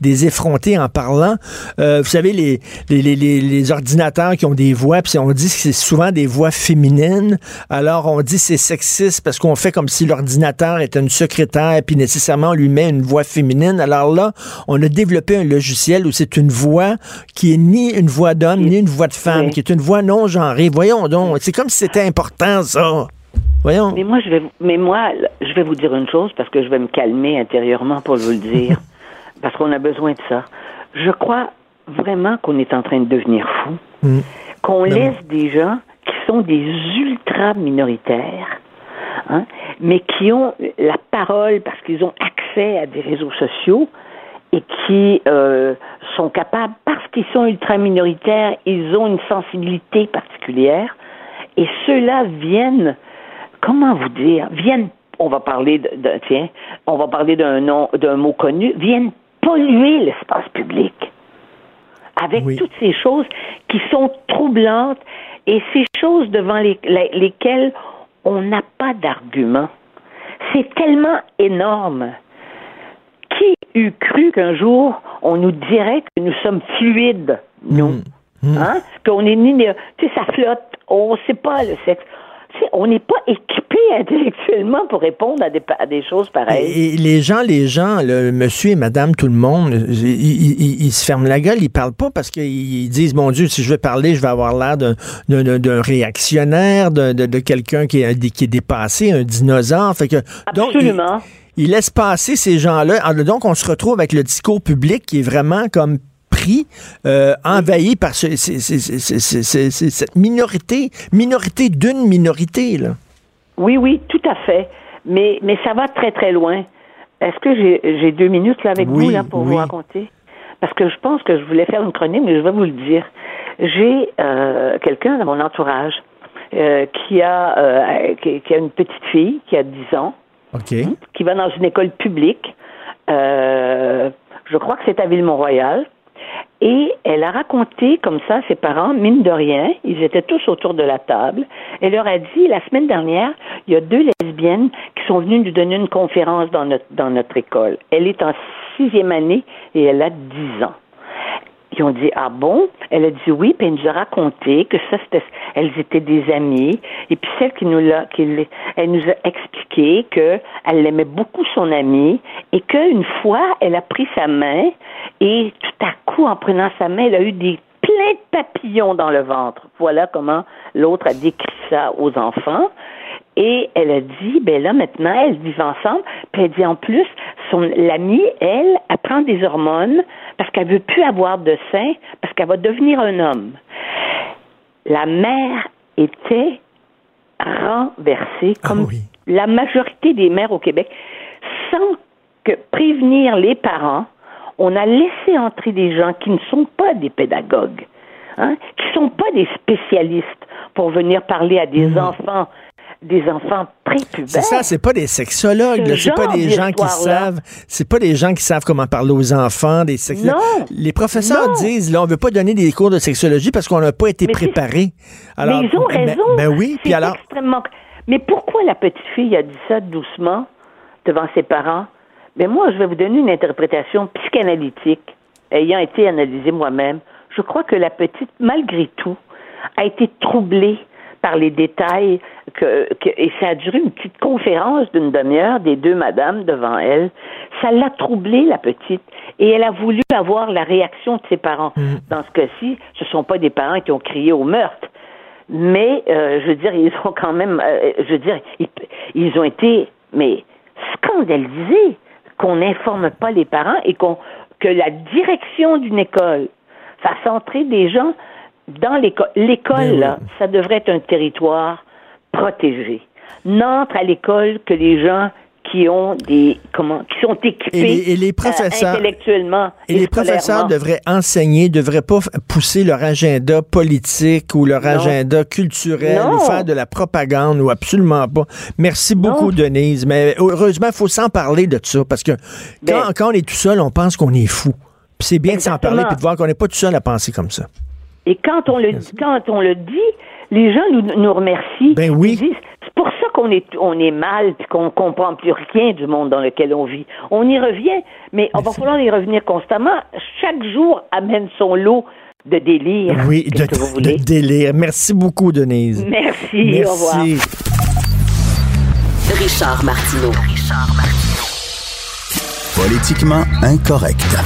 [SPEAKER 3] des effrontés en parlant. Euh, vous savez, les, les, les, les, ordinateurs qui ont des voix, puis on dit que c'est souvent des voix féminines. Alors, on dit c'est sexiste parce qu'on fait comme si l'ordinateur était une secrétaire, puis nécessairement on lui met une voix féminine. Alors là, on a développé un logiciel où c'est une voix qui est ni une voix d'homme, ni une voix de femme, qui est une voix non genrée. Voyons donc, c'est comme si c'était important, ça. Voyons.
[SPEAKER 6] Mais moi, je vais, mais moi, je vais vous dire une chose parce que je vais me calmer intérieurement pour vous le dire, parce qu'on a besoin de ça. Je crois vraiment qu'on est en train de devenir fou, mm. qu'on ben laisse des gens qui sont des ultra minoritaires, hein, mais qui ont la parole parce qu'ils ont accès à des réseaux sociaux et qui euh, sont capables, parce qu'ils sont ultra minoritaires, ils ont une sensibilité particulière, et ceux-là viennent, comment vous dire, viennent, on va parler de, tiens, on va parler d'un nom, d'un mot connu, viennent polluer l'espace public. Avec toutes ces choses qui sont troublantes et ces choses devant lesquelles on n'a pas d'argument. C'est tellement énorme cru qu'un jour, on nous dirait que nous sommes fluides, nous? Hmm. Hmm. Hein? Qu'on est ni. Tu sais, ça flotte. On ne sait pas le sexe. on n'est pas équipé intellectuellement pour répondre à des, à des choses pareilles.
[SPEAKER 3] Et, les gens, les gens, le monsieur et madame, tout le monde, ils, se ferment la gueule, ils parlent pas parce qu'ils disent, mon Dieu, si je vais parler, je vais avoir l'air d'un réactionnaire, de, de, quelqu'un qui, qui est dépassé, un dinosaure. Fait que,
[SPEAKER 6] Absolument
[SPEAKER 3] il laisse passer ces gens-là. Ah, donc, on se retrouve avec le discours public qui est vraiment comme pris, euh, envahi par cette minorité, minorité d'une minorité. Là.
[SPEAKER 6] Oui, oui, tout à fait. Mais, mais ça va très, très loin. Est-ce que j'ai deux minutes là, avec vous là, pour vous raconter? Parce que je pense que je voulais faire une chronique, mais je vais vous le dire. J'ai euh, quelqu'un dans mon entourage euh, qui, a, qui, qui, a une petite fille qui a 10 ans qui va dans une école publique. Euh, je crois que c'est à Ville-Mont-Royal. Et elle a raconté comme ça ses parents, mine de rien, ils étaient tous autour de la table. Elle leur a dit, la semaine dernière, il y a deux lesbiennes qui sont venues nous donner une conférence dans notre, dans notre école. Elle est en sixième année et elle a dix ans. Ils ont dit ah bon? Elle a dit oui, puis elle nous a raconté que ça c'était, elles étaient des amies. Et puis celle qui nous l'a, qui, elle nous a expliqué que elle aimait beaucoup son amie et qu'une fois elle a pris sa main et tout à coup en prenant sa main elle a eu des plein de papillons dans le ventre. Voilà comment l'autre a décrit ça aux enfants. Et elle a dit, ben là, maintenant, elles vivent ensemble. Puis elle dit, en plus, son l'amie, elle, elle prend des hormones parce qu'elle veut plus avoir de sein, parce qu'elle va devenir un homme. La mère était renversée, ah comme la majorité des mères au Québec, sans que prévenir les parents, on a laissé entrer des gens qui ne sont pas des pédagogues, hein, qui ne sont pas des spécialistes pour venir parler à des mmh. enfants des enfants prépubères.
[SPEAKER 3] C'est ça, c'est pas des sexologues, c'est pas des gens qui savent, c'est pas des gens qui savent comment parler aux enfants, des sexologues. Non, les professeurs disent là, on veut pas donner des cours de sexologie parce qu'on n'a pas été préparé.
[SPEAKER 6] Alors, mais ils ont ben, raison.
[SPEAKER 3] Ben, oui, puis alors.
[SPEAKER 6] Extrêmement... Mais pourquoi la petite fille a dit ça doucement devant ses parents? Ben moi, je vais vous donner une interprétation psychanalytique, ayant été analysée moi-même. Je crois que la petite, malgré tout, a été troublée par les détails que, et ça a duré une petite conférence d'une demi-heure des deux madames devant elle. Ça l'a troublée, la petite, et elle a voulu avoir la réaction de ses parents. Mm. Dans ce cas-ci, ce ne sont pas des parents qui ont crié au meurtre, mais euh, je veux dire, ils ont quand même, euh, je veux dire, ils, ont été, mais scandalisés qu'on n'informe pas les parents et qu'on que la direction d'une école fasse entrer des gens dans l'école, l'école, là, ça devrait être un territoire protégé. N'entre à l'école que les gens qui ont des comment qui sont équipés
[SPEAKER 3] et les, professeurs
[SPEAKER 6] intellectuellement
[SPEAKER 3] et, les professeurs devraient enseigner devraient pas pousser leur agenda politique ou leur agenda culturel ou faire de la propagande ou absolument pas. Merci beaucoup Denise. Mais heureusement il faut s'en parler de ça parce que quand, ben quand on est tout seul on pense qu'on est fou. Puis c'est bien de s'en parler puis de voir qu'on n'est pas tout seul à penser comme ça.
[SPEAKER 6] Et quand on le, quand on le dit, les gens nous, nous remercient.
[SPEAKER 3] Ben oui.
[SPEAKER 6] Ils disent, c'est pour ça qu'on est, on est mal puis qu'on comprend plus rien du monde dans lequel on vit. On y revient, mais on va falloir y revenir constamment. Chaque jour amène son lot de délire.
[SPEAKER 3] Oui, de, délire. Merci beaucoup, Denise.
[SPEAKER 6] Merci, au revoir.
[SPEAKER 3] Merci.
[SPEAKER 1] Richard Martineau.
[SPEAKER 2] Politiquement incorrect.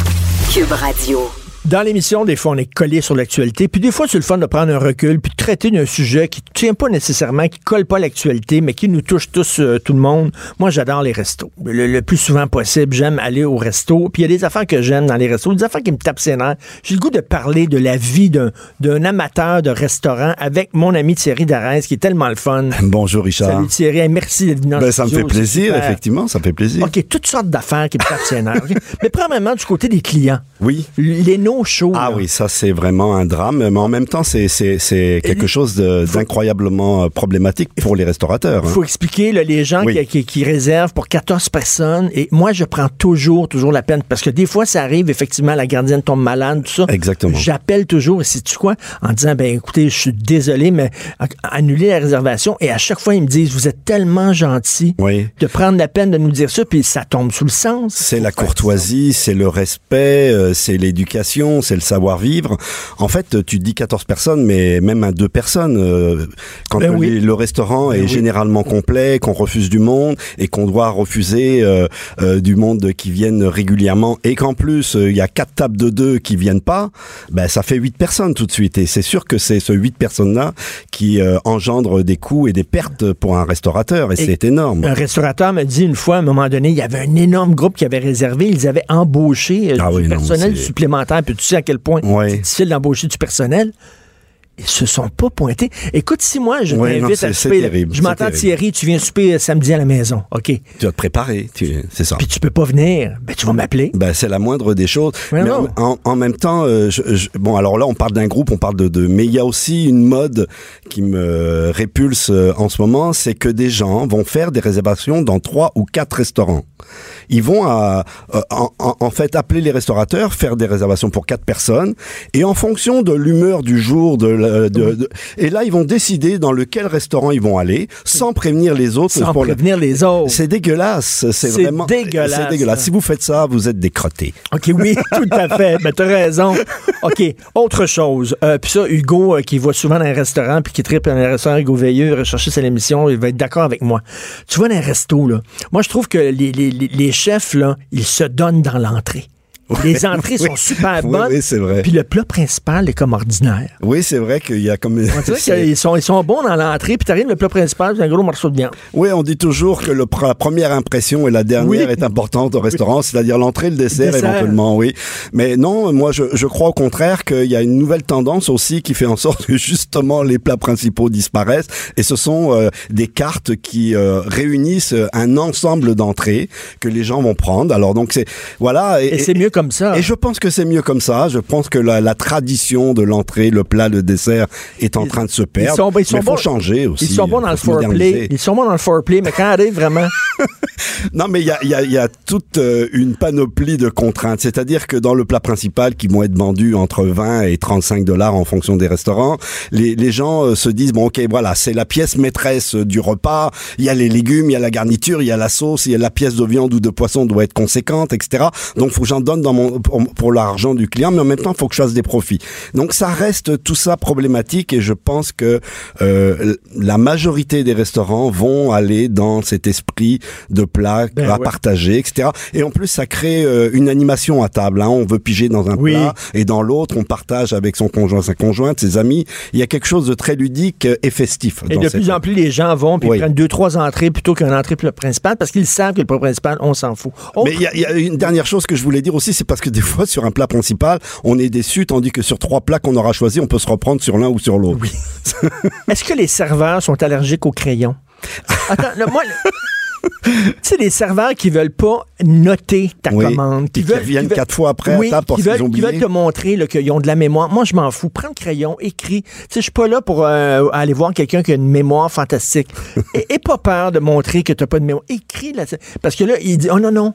[SPEAKER 1] Cube Radio.
[SPEAKER 3] Dans l'émission, des fois, on est collé sur l'actualité, puis des fois, c'est le fun de prendre un recul, puis de traiter d'un sujet qui ne tient pas nécessairement, qui colle pas à l'actualité, mais qui nous touche tous, euh, tout le monde. Moi, j'adore les restos. Le, le plus souvent possible, j'aime aller au resto. Puis il y a des affaires que j'aime dans les restos, des affaires qui me tapent ses nerfs. J'ai le goût de parler de la vie d'un amateur de restaurant avec mon ami Thierry Darès, qui est tellement le fun.
[SPEAKER 7] Bonjour Richard.
[SPEAKER 3] Salut Thierry, Hey, merci d'être venu
[SPEAKER 7] Ben, ça me fait plaisir, effectivement, ça me fait plaisir.
[SPEAKER 3] OK, toutes sortes d'affaires qui me tapent ses nerfs. Mais premièrement, du côté des clients,
[SPEAKER 7] Oui.
[SPEAKER 3] les no-shows.
[SPEAKER 7] Ah
[SPEAKER 3] là.
[SPEAKER 7] oui, ça c'est vraiment un drame, mais en même temps c'est c'est c'est quelque chose d'incroyablement euh, problématique pour les restaurateurs.
[SPEAKER 3] Il
[SPEAKER 7] hein.
[SPEAKER 3] faut expliquer, là, les gens
[SPEAKER 7] Oui.
[SPEAKER 3] qui, qui- qui réservent pour 14 personnes. Et moi, je prends toujours, toujours la peine. Parce que des fois, ça arrive, effectivement, la gardienne tombe malade, tout ça.
[SPEAKER 7] Exactement.
[SPEAKER 3] J'appelle toujours, et sais-tu quoi? En disant, ben écoutez, je suis désolé, mais a- annulez la réservation. Et à chaque fois, ils me disent, vous êtes tellement gentil
[SPEAKER 7] Oui.
[SPEAKER 3] de prendre la peine de nous dire ça, puis ça tombe sous le sens.
[SPEAKER 7] C'est la courtoisie, c'est le respect, euh, c'est l'éducation, c'est le savoir-vivre. En fait, tu dis 14 personnes, mais même à deux personnes, euh, quand
[SPEAKER 3] Ben
[SPEAKER 7] le,
[SPEAKER 3] oui.
[SPEAKER 7] le restaurant
[SPEAKER 3] Ben
[SPEAKER 7] est
[SPEAKER 3] oui.
[SPEAKER 7] généralement complet, qu'on refuse du monde et qu'on doit refuser euh, euh, du monde qui viennent régulièrement et qu'en plus il y a quatre tables de deux qui viennent pas, ben ça fait huit personnes tout de suite et c'est sûr que c'est ce huit personnes-là qui engendre des coûts et des pertes pour un restaurateur et, c'est énorme.
[SPEAKER 3] Un restaurateur m'a dit une fois, à un moment donné, il y avait un énorme groupe qui avait réservé. Ils avaient embauché
[SPEAKER 7] Ah
[SPEAKER 3] du
[SPEAKER 7] oui,
[SPEAKER 3] personnel supplémentaire. Puis tu sais à quel point
[SPEAKER 7] Ouais.
[SPEAKER 3] c'est difficile d'embaucher du personnel? Ils se sont pas pointés. Écoute, si moi, je
[SPEAKER 7] Ouais,
[SPEAKER 3] t'invite à souper,
[SPEAKER 7] terrible,
[SPEAKER 3] je m'entends. Thierry, tu viens souper euh, samedi à la maison, OK?
[SPEAKER 7] Tu vas te préparer, tu- c'est ça.
[SPEAKER 3] Puis tu peux pas venir, ben tu vas m'appeler.
[SPEAKER 7] Ben, c'est la moindre des choses. Mais en, en- en même temps, euh, je- je- bon, alors là, on parle d'un groupe, on parle de, de, mais il y a aussi une mode qui me répulse euh, en ce moment, c'est que des gens vont faire des réservations dans trois ou quatre restaurants. Ils vont à, euh, en, fait appeler les restaurateurs, faire des réservations pour quatre personnes, et en fonction de l'humeur du jour, de, la- de- de- et là, ils vont décider dans lequel restaurant ils vont aller, sans prévenir les autres.
[SPEAKER 3] Sans
[SPEAKER 7] pour le-
[SPEAKER 3] prévenir les autres.
[SPEAKER 7] c'est dégueulasse, c'est
[SPEAKER 3] C'est
[SPEAKER 7] vraiment
[SPEAKER 3] dégueulasse.
[SPEAKER 7] C'est dégueulasse. Si vous faites ça, vous êtes des crottés.
[SPEAKER 3] OK, oui, tout à fait. Ben, t'as raison. OK, autre chose. Euh, puis ça, Hugo, euh, qui va souvent dans un restaurant, puis qui tripe dans un restaurant Hugo Veilleux, rechercher sa émission, il va être d'accord avec moi. Tu vas dans un resto, là. Moi, je trouve que les, les, les- les chefs, là, ils se donnent dans l'entrée. Les entrées
[SPEAKER 7] Oui.
[SPEAKER 3] sont super bonnes.
[SPEAKER 7] oui, c'est vrai.
[SPEAKER 3] Puis le plat principal est comme ordinaire.
[SPEAKER 7] Oui, c'est vrai qu'il y a comme.
[SPEAKER 3] On dirait qu'ils sont, ils sont bons dans l'entrée, puis t'arrives, le plat principal, c'est un gros morceau de viande.
[SPEAKER 7] Oui, on dit toujours que le, la première impression et la dernière
[SPEAKER 3] Oui.
[SPEAKER 7] est importante au restaurant, c'est-à-dire l'entrée, le dessert,
[SPEAKER 3] Dessert.
[SPEAKER 7] éventuellement, oui. Mais non, moi, je, je crois au contraire qu'il y a une nouvelle tendance aussi qui fait en sorte que justement les plats principaux disparaissent. Et ce sont euh, des cartes qui euh, réunissent un ensemble d'entrées que les gens vont prendre. Alors donc c'est voilà.
[SPEAKER 3] Et, c'est mieux comme ça.
[SPEAKER 7] Et je pense que c'est mieux comme ça. Je pense que la, la tradition de l'entrée, le plat, le dessert est en train de se perdre.
[SPEAKER 3] Ils sont, ils sont
[SPEAKER 7] mais faut
[SPEAKER 3] bons-
[SPEAKER 7] changer aussi.
[SPEAKER 3] Ils sont bons dans le foreplay. Ils sont bons dans le foreplay, mais quand arrive vraiment.
[SPEAKER 7] Non, mais il y a, il y, a, il y a toute euh, une panoplie de contraintes. C'est-à-dire que dans le plat principal, qui vont être vendus entre 20 et 35 dollars en fonction des restaurants, les, les gens euh, se disent, bon, ok, voilà, c'est la pièce maîtresse du repas. Il y a les légumes, il y a la garniture, il y a la sauce, il y a la pièce de viande ou de poisson doit être conséquente, etc. Donc, faut que j'en donne dans mon, pour, pour l'argent du client, mais en même temps, faut que je fasse des profits. Donc, ça reste tout ça problématique et je pense que euh, la majorité des restaurants vont aller dans cet esprit de plat
[SPEAKER 3] Ben
[SPEAKER 7] à
[SPEAKER 3] ouais.
[SPEAKER 7] partager, etc. Et en plus, ça crée euh, une animation à table. Hein. On veut piger dans un
[SPEAKER 3] Oui.
[SPEAKER 7] plat et dans l'autre, on partage avec son conjoint, sa conjointe, ses amis. Il y a quelque chose de très ludique et festif.
[SPEAKER 3] Et
[SPEAKER 7] dans
[SPEAKER 3] de plus en plus, les gens vont puis
[SPEAKER 7] Oui.
[SPEAKER 3] prennent deux, trois entrées plutôt qu'une entrée plat principal parce qu'ils savent que le plat principal, on s'en fout. Autre-
[SPEAKER 7] Mais il y, il y a une dernière chose que je voulais dire aussi, c'est parce que des fois sur un plat principal, on est déçu, tandis que sur trois plats qu'on aura choisi, on peut se reprendre sur l'un ou sur l'autre.
[SPEAKER 3] Est-ce que les serveurs sont allergiques aux crayons? Attends, moi. le- Tu sais, les serveurs qui veulent pas noter ta
[SPEAKER 7] Oui.
[SPEAKER 3] commande.
[SPEAKER 7] Qui
[SPEAKER 3] veulent-
[SPEAKER 7] quatre fois après à
[SPEAKER 3] oui,
[SPEAKER 7] parce
[SPEAKER 3] qui veulent, qui veulent te montrer qu'ils ont de la mémoire. Moi, je m'en fous. Prends le crayon, écris. Tu sais, je suis pas là pour euh, aller voir quelqu'un qui a une mémoire fantastique. et, et pas peur de montrer que tu pas de mémoire. Écris là. Parce que là, il dit, oh non, non.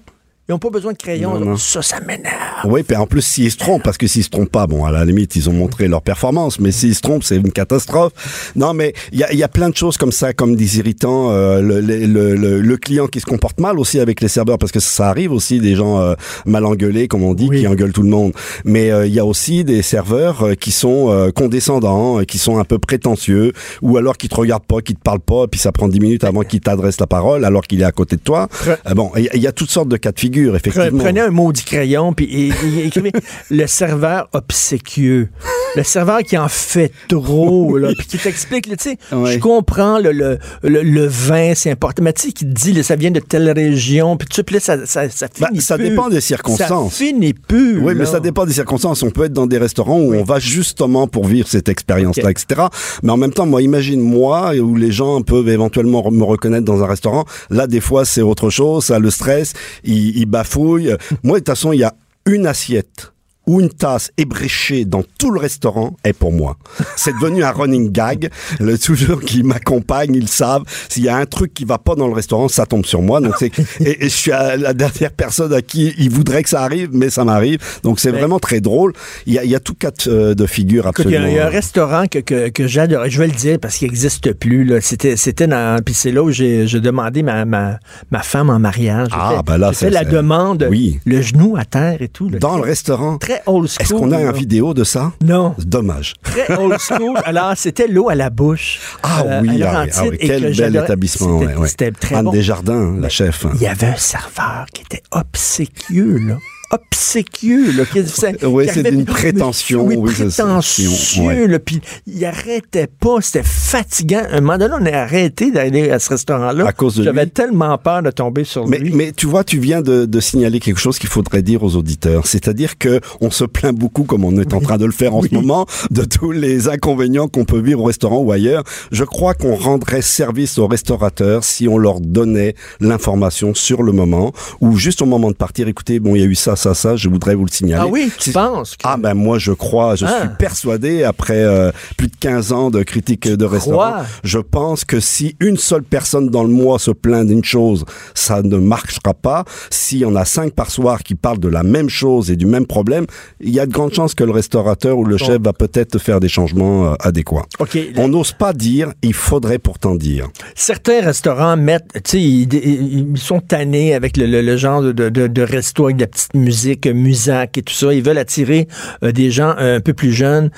[SPEAKER 3] Ils n'ont pas besoin de crayon.
[SPEAKER 7] Non.
[SPEAKER 3] Ça, ça m'énerve.
[SPEAKER 7] Oui, puis en plus, s'ils se trompent, parce que s'ils se trompent pas, bon, à la limite, ils ont montré leur performance, mais s'ils se trompent, c'est une catastrophe. Non, mais il y a, y a plein de choses comme ça, comme des irritants, euh, le, le, le, le client qui se comporte mal aussi avec les serveurs, parce que ça arrive aussi des gens euh, mal engueulés, comme on dit,
[SPEAKER 3] Oui.
[SPEAKER 7] qui engueulent tout le monde. Mais euh, il y a aussi des serveurs euh, qui sont euh, condescendants, qui sont un peu prétentieux, ou alors qui te regardent pas, qui te parlent pas, puis ça prend 10 minutes avant qu'il t'adresse la parole, alors qu'il est à côté de toi. Bon, il y, y a toutes sortes de cas de figure, Effectivement.
[SPEAKER 3] Prenez un maudit crayon puis et- et- écrivez le serveur obséquieux. Le serveur qui en fait trop, là, puis qui t'explique, tu sais,
[SPEAKER 7] Ouais.
[SPEAKER 3] je comprends le, le, le, le vin, c'est important, mais tu sais, qui te dit, là, ça vient de telle région, puis tu sais, ça, ça, ça
[SPEAKER 7] Bah,
[SPEAKER 3] finit
[SPEAKER 7] ça
[SPEAKER 3] plus.
[SPEAKER 7] dépend des circonstances.
[SPEAKER 3] Ça finit plus.
[SPEAKER 7] Oui, mais ça dépend des circonstances. On peut être dans des restaurants où
[SPEAKER 3] Oui.
[SPEAKER 7] on va justement pour vivre cette expérience-là, etc. Mais en même temps, moi, imagine moi où les gens peuvent éventuellement me reconnaître dans un restaurant. Là, des fois, c'est autre chose. Ça le stress, il, il bafouille. Moi, de toute façon, il y a une assiette ou une tasse ébréchée dans tout le restaurant est pour moi. C'est devenu un running gag. Le toujours qui m'accompagne, ils savent. S'il y a un truc qui va pas dans le restaurant, ça tombe sur moi. Donc c'est et, et je suis à la dernière personne à qui ils voudraient que ça arrive, mais ça m'arrive. Donc c'est vraiment très drôle. Il y a, il y a tout cas de, de figure
[SPEAKER 3] Écoute, il y,
[SPEAKER 7] absolument.
[SPEAKER 3] il y a un restaurant que, que, que j'adore. Je vais le dire parce qu'il n'existe plus. Là. C'était, c'était dans. Puis c'est là où j'ai, j'ai demandé ma, ma, ma femme en mariage. J'ai
[SPEAKER 7] Ah,
[SPEAKER 3] fait,
[SPEAKER 7] ben là,
[SPEAKER 3] j'ai
[SPEAKER 7] c'est-
[SPEAKER 3] fait la
[SPEAKER 7] c'est-
[SPEAKER 3] demande,
[SPEAKER 7] Oui.
[SPEAKER 3] le genou à terre et tout. là.
[SPEAKER 7] dans le restaurant.
[SPEAKER 3] Très old school.
[SPEAKER 7] Est-ce qu'on a
[SPEAKER 3] là.
[SPEAKER 7] un vidéo de ça?
[SPEAKER 3] Non.
[SPEAKER 7] Dommage.
[SPEAKER 3] Très old school. Alors, c'était l'eau à la bouche.
[SPEAKER 7] Ah
[SPEAKER 3] euh,
[SPEAKER 7] oui, ah oui, ah oui, quel
[SPEAKER 3] que
[SPEAKER 7] bel établissement.
[SPEAKER 3] C'était,
[SPEAKER 7] ouais, ouais.
[SPEAKER 3] c'était très
[SPEAKER 7] Anne
[SPEAKER 3] bon.
[SPEAKER 7] Desjardins, la chef.
[SPEAKER 3] Il y avait un serveur qui était obséquieux, là. Obséquieux, là. Qui,
[SPEAKER 7] Oui, c'est d'une prétention,
[SPEAKER 3] Oui,
[SPEAKER 7] oui,
[SPEAKER 3] prétentieux,
[SPEAKER 7] Ouais.
[SPEAKER 3] là. Puis il arrêtait pas. C'était fatigant. À un moment donné, on a arrêté d'aller à ce restaurant-là.
[SPEAKER 7] À cause de
[SPEAKER 3] J'avais tellement peur de tomber sur
[SPEAKER 7] Mais,
[SPEAKER 3] lui.
[SPEAKER 7] mais tu vois, tu viens de, de signaler quelque chose qu'il faudrait dire aux auditeurs. C'est-à-dire que on se plaint beaucoup, comme on est en train de le faire en ce moment, de tous les inconvénients qu'on peut vivre au restaurant ou ailleurs. Je crois qu'on rendrait service aux restaurateurs si on leur donnait l'information sur le moment ou juste au moment de partir. Écoutez, bon, il y a eu ça, ça, ça. Je voudrais vous le signaler.
[SPEAKER 3] ah oui, tu penses que...
[SPEAKER 7] Ah ben moi je crois, je
[SPEAKER 3] Ah.
[SPEAKER 7] suis persuadé après euh, plus de 15 ans de critique de restaurant,
[SPEAKER 3] crois?
[SPEAKER 7] je pense que si une seule personne dans le mois se plaint d'une chose, ça ne marchera pas. Si on a cinq par soir qui parlent de la même chose et du même problème, il y a de grandes chances que le restaurateur ou le chef va peut-être faire des changements euh, adéquats.
[SPEAKER 3] OK.
[SPEAKER 7] On n'ose pas dire, il faudrait pourtant dire.
[SPEAKER 3] Certains restaurants mettent, tu sais, ils, ils- ils sont tannés avec le, le- le genre de, de, de resto avec de la petite musique, euh, musac et tout ça. Ils veulent attirer euh, des gens un peu plus jeunes.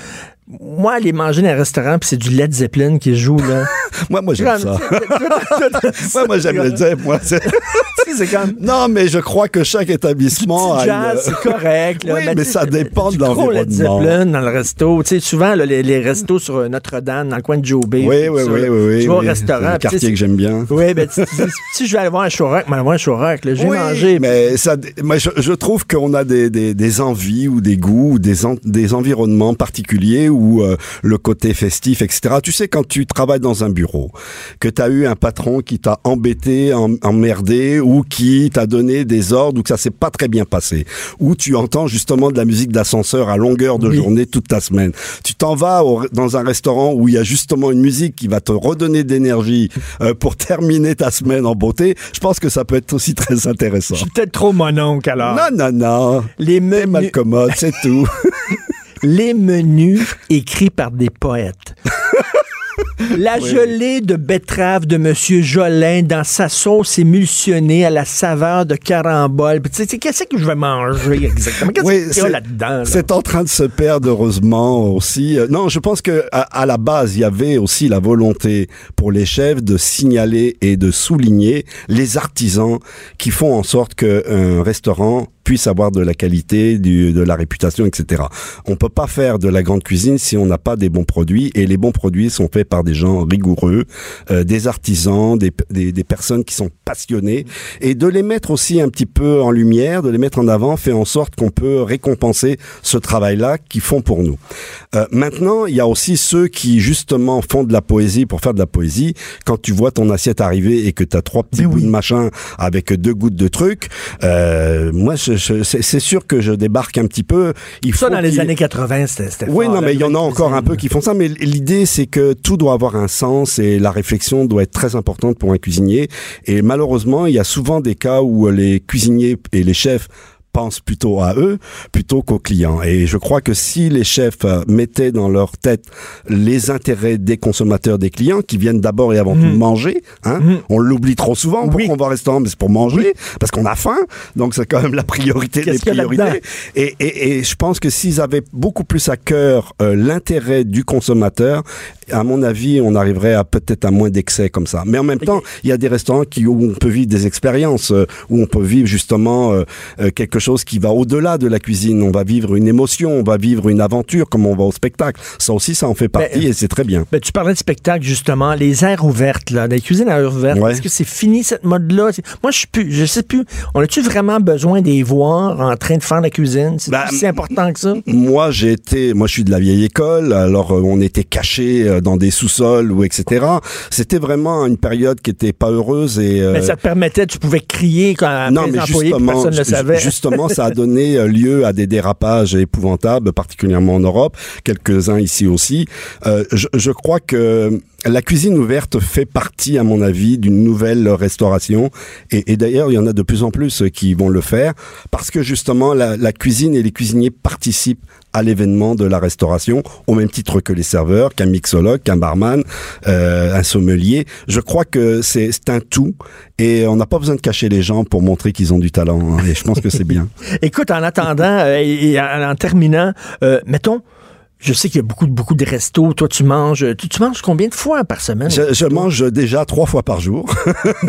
[SPEAKER 3] Moi, aller manger dans un restaurant, puis c'est du Led Zeppelin qui joue, là.
[SPEAKER 7] Moi, moi j'aime ça. Ouais, moi j'aime le dire. Moi, c'est-
[SPEAKER 3] comme...
[SPEAKER 7] non, mais je crois que chaque établissement
[SPEAKER 3] Petit
[SPEAKER 7] une-
[SPEAKER 3] jazz, c'est correct. Là,
[SPEAKER 7] Oui, mais ça dépend de
[SPEAKER 3] du gros Led
[SPEAKER 7] l'environnement.
[SPEAKER 3] Zeppelin dans le resto. Tu sais, souvent, là, les, les restos sur euh, Notre-Dame, dans le coin de Joe Bay.
[SPEAKER 7] Oui, oui,
[SPEAKER 3] ça,
[SPEAKER 7] oui, oui, oui.
[SPEAKER 3] Tu vas au
[SPEAKER 7] oui.
[SPEAKER 3] restaurant.
[SPEAKER 7] C'est un
[SPEAKER 3] puis tu sais,
[SPEAKER 7] quartier que j'aime bien.
[SPEAKER 3] Oui, ben, si je vais aller voir un show rock, mais aller voir un show rock, là, je vais
[SPEAKER 7] Oui,
[SPEAKER 3] manger.
[SPEAKER 7] mais ça, moi, je, je trouve qu'on a des, des, des envies ou des goûts ou des, en- des environnements particuliers où euh, le côté festif, etc. Tu sais, quand tu travailles dans un bureau, que tu as eu un patron qui t'a embêté, em- emmerdé ou qui t'a donné des ordres ou que ça s'est pas très bien passé, ou tu entends justement de la musique d'ascenseur à longueur de
[SPEAKER 3] Oui.
[SPEAKER 7] journée toute ta semaine. Tu t'en vas au- dans un restaurant où il y a justement une musique qui va te redonner d'énergie euh, pour terminer ta semaine en beauté. Je pense que ça peut être aussi très intéressant.
[SPEAKER 3] Je suis peut-être trop mon oncle, alors.
[SPEAKER 7] Non, non, non.
[SPEAKER 3] Les
[SPEAKER 7] mal commode, c'est tout.
[SPEAKER 3] les menus écrits par des poètes. La gelée de betterave de Monsieur Jolin dans sa sauce émulsionnée à la saveur de carambole. Tu sais, qu'est-ce que je vais manger exactement? Qu'est-ce qu'il y a
[SPEAKER 7] c'est-
[SPEAKER 3] là-dedans? là?
[SPEAKER 7] C'est en train de se perdre heureusement aussi. Euh, Non, je pense que à, à la base, il y avait aussi la volonté pour les chefs de signaler et de souligner les artisans qui font en sorte qu'un restaurant puisse avoir de la qualité, du, de la réputation, etc. On peut pas faire de la grande cuisine si on n'a pas des bons produits et les bons produits sont faits par des gens rigoureux, euh, des artisans, des, des, des personnes qui sont passionnées et de les mettre aussi un petit peu en lumière, de les mettre en avant, fait en sorte qu'on peut récompenser ce travail-là qu'ils font pour nous. Euh, maintenant, il y a aussi ceux qui justement font de la poésie pour faire de la poésie. Quand tu vois ton assiette arriver et que tu as trois petits
[SPEAKER 3] Mais
[SPEAKER 7] bouts
[SPEAKER 3] oui.
[SPEAKER 7] de machin avec deux gouttes de truc, euh, moi, je- c'est c'est sûr que je débarque un petit peu. Il
[SPEAKER 3] Ça,
[SPEAKER 7] faut
[SPEAKER 3] dans les années 80, c'était
[SPEAKER 7] oui,
[SPEAKER 3] fort,
[SPEAKER 7] non, mais il y en a encore un peu qui font ça, mais l'idée, c'est que tout doit avoir un sens et la réflexion doit être très importante pour un cuisinier. Et malheureusement, il y a souvent des cas où les cuisiniers et les chefs pensent plutôt à eux plutôt qu'aux clients. Et je crois que si les chefs euh, mettaient dans leur tête les intérêts des consommateurs, des clients, qui viennent d'abord et avant tout
[SPEAKER 3] Mhm.
[SPEAKER 7] manger, hein,
[SPEAKER 3] Mhm.
[SPEAKER 7] on l'oublie trop souvent.
[SPEAKER 3] Oui.
[SPEAKER 7] On va au restaurant? Mais c'est pour manger, parce qu'on a faim. Donc c'est quand même la priorité des priorités. et, et je pense que s'ils avaient beaucoup plus à cœur euh, l'intérêt du consommateur, à mon avis, on arriverait à peut-être à moins d'excès comme ça. Mais en même temps, il y a des restaurants qui, où on peut vivre des expériences, euh, où on peut vivre justement euh, euh, quelque chose qui va au-delà de la cuisine. On va vivre une émotion, on va vivre une aventure comme on va au spectacle. Ça aussi, ça en fait partie et c'est très bien.
[SPEAKER 3] Ben, tu parlais de spectacle, justement, les aires ouvertes, là, les cuisines à aires ouvertes.
[SPEAKER 7] Ouais.
[SPEAKER 3] Est-ce que c'est fini, cette mode-là? Moi, je plus, je sais plus. On a-tu vraiment besoin des voir en train de faire la cuisine? C'est
[SPEAKER 7] Ben,
[SPEAKER 3] si important que ça?
[SPEAKER 7] Moi, j'ai été, moi, je suis de la vieille école. Alors, on était cachés dans des sous-sols ou etc. C'était vraiment une période qui était pas heureuse et. euh,
[SPEAKER 3] Mais ça te permettait, tu pouvais crier quand
[SPEAKER 7] non, mais
[SPEAKER 3] employés,
[SPEAKER 7] justement,
[SPEAKER 3] personne ne le
[SPEAKER 7] ju-
[SPEAKER 3] savait.
[SPEAKER 7] justement, ça a donné euh, lieu à des dérapages épouvantables, particulièrement en Europe, quelques-uns ici aussi. Euh, je, je crois que la cuisine ouverte fait partie, à mon avis, d'une nouvelle restauration. Et, et d'ailleurs, il y en a de plus en plus qui vont le faire parce que justement, la, la cuisine et les cuisiniers participent à l'événement de la restauration au même titre que les serveurs, qu'un mixologue, qu'un barman, euh, un sommelier. Je crois que c'est un tout et on n'a pas besoin de cacher les gens pour montrer qu'ils ont du talent. hein, et je pense que c'est bien.
[SPEAKER 3] Écoute, en attendant euh, et, en terminant, euh, mettons, je sais qu'il y a beaucoup, beaucoup de restos. Toi, tu manges, tu, tu manges combien de fois par semaine?
[SPEAKER 7] Je, je mange déjà trois fois par jour.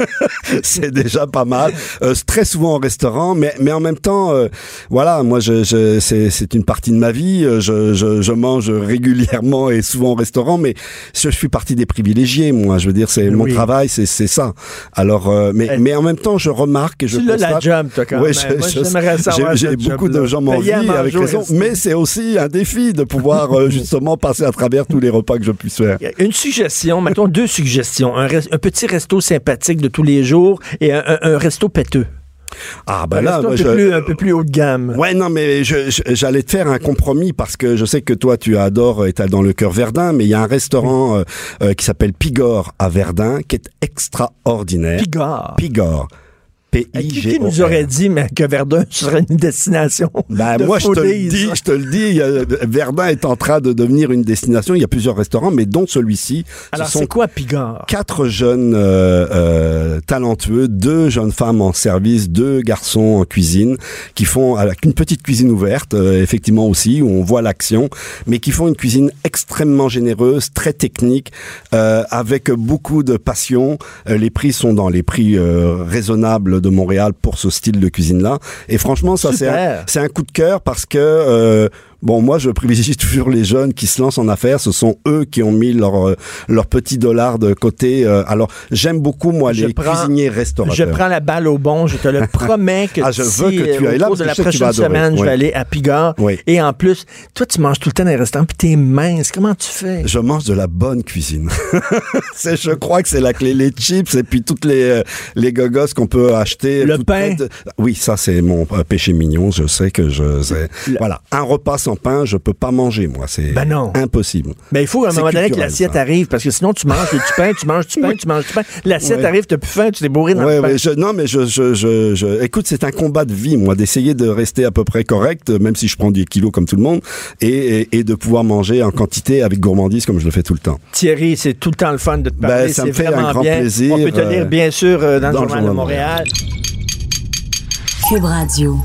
[SPEAKER 7] c'est déjà pas mal. Euh, très souvent au restaurant, mais, mais en même temps, euh, voilà, moi, je, je, c'est, c'est une partie de ma vie. Euh, Je, je, je mange régulièrement et souvent au restaurant, mais je, je suis partie des privilégiés, moi. Je veux dire, c'est mon travail, c'est, c'est ça. Alors, euh, mais,
[SPEAKER 3] Eh.
[SPEAKER 7] mais en même temps, je remarque et je
[SPEAKER 3] tu l'as la
[SPEAKER 7] constate-
[SPEAKER 3] job, toi, quand
[SPEAKER 7] Ouais,
[SPEAKER 3] même.
[SPEAKER 7] j'ai, beaucoup de gens m'envient avec raison, mais c'est aussi un défi de pouvoir euh, justement passer à travers tous les repas que je puisse faire.
[SPEAKER 3] Une suggestion, mettons deux suggestions. Un, petit resto sympathique de tous les jours et un, un- un resto péteux.
[SPEAKER 7] Ah
[SPEAKER 3] un
[SPEAKER 7] ben là,
[SPEAKER 3] un, peu
[SPEAKER 7] je-
[SPEAKER 3] plus, un peu plus haut de gamme.
[SPEAKER 7] Ouais, non, mais j'allais te faire un compromis parce que je sais que toi, tu adores être dans le cœur Verdun, mais il y a un restaurant euh, euh, qui s'appelle Pigor à Verdun qui est extraordinaire. Pigor.
[SPEAKER 3] Qui, qui nous aurait dit mais, que Verdun serait une destination
[SPEAKER 7] Ben,
[SPEAKER 3] de
[SPEAKER 7] moi, je te le dis, je te le dis, Verdun est en train de devenir une destination. Il y a plusieurs restaurants, mais dont celui-ci.
[SPEAKER 3] Alors,
[SPEAKER 7] Ce
[SPEAKER 3] c'est quoi Pigard?
[SPEAKER 7] quatre jeunes euh, euh, talentueux, deux jeunes femmes en service, deux garçons en cuisine, qui font avec une petite cuisine ouverte, euh, effectivement aussi, où on voit l'action, mais qui font une cuisine extrêmement généreuse, très technique, euh, avec beaucoup de passion. Euh, les prix sont dans les prix euh, raisonnables de Montréal pour ce style de cuisine-là. Et franchement, ça c'est un, coup de cœur parce que euh, Bon, moi, je privilégie toujours les jeunes qui se lancent en affaires. Ce sont eux qui ont mis leur euh, leur petit dollar de côté. Euh, alors, j'aime beaucoup moi
[SPEAKER 3] Je
[SPEAKER 7] les
[SPEAKER 3] prends-
[SPEAKER 7] cuisiniers restaurateurs.
[SPEAKER 3] Je prends la balle au bon, je te le promets que
[SPEAKER 7] Ah, je
[SPEAKER 3] d'ici,
[SPEAKER 7] veux que tu
[SPEAKER 3] euh,
[SPEAKER 7] ailles
[SPEAKER 3] au
[SPEAKER 7] là,
[SPEAKER 3] cours
[SPEAKER 7] parce
[SPEAKER 3] de la prochaine semaine, je vais aller à Pigard.
[SPEAKER 7] Oui.
[SPEAKER 3] Et en plus, toi, tu manges tout le temps dans les restaurants, puis t'es mince. Comment tu fais?
[SPEAKER 7] Je mange de la bonne cuisine. je crois que c'est la clé. Les chips et puis toutes les les gogos qu'on peut acheter.
[SPEAKER 3] Le pain?
[SPEAKER 7] prêtes. Oui, ça c'est mon péché mignon. Je sais que je.
[SPEAKER 3] Le-
[SPEAKER 7] Voilà, un repas sans pain, je peux pas manger moi. C'est
[SPEAKER 3] Ben non.
[SPEAKER 7] impossible.
[SPEAKER 3] Ben, il faut à un
[SPEAKER 7] C'est
[SPEAKER 3] moment donné que l'assiette arrive, parce que sinon, tu manges du pain, tu manges du pain, tu manges du pain. L'assiette
[SPEAKER 7] Ouais.
[SPEAKER 3] arrive, t'as plus faim, tu t'es bourré dans
[SPEAKER 7] Ouais,
[SPEAKER 3] le pain.
[SPEAKER 7] ouais, je, non, mais je, je, je, je- écoute, c'est un combat de vie, moi, d'essayer de rester à peu près correct, même si je prends des kilos comme tout le monde, et, et, et de pouvoir manger en quantité avec gourmandise comme je le fais tout le temps.
[SPEAKER 3] Thierry, c'est tout le temps le fun de te parler.
[SPEAKER 7] Ben, ça me fait un
[SPEAKER 3] vraiment
[SPEAKER 7] grand
[SPEAKER 3] bien.
[SPEAKER 7] plaisir,
[SPEAKER 3] On peut te lire,
[SPEAKER 7] euh,
[SPEAKER 3] bien sûr, euh, dans,
[SPEAKER 7] dans
[SPEAKER 3] le Journal de
[SPEAKER 7] Journal de
[SPEAKER 3] Montréal.
[SPEAKER 1] Cube Radio.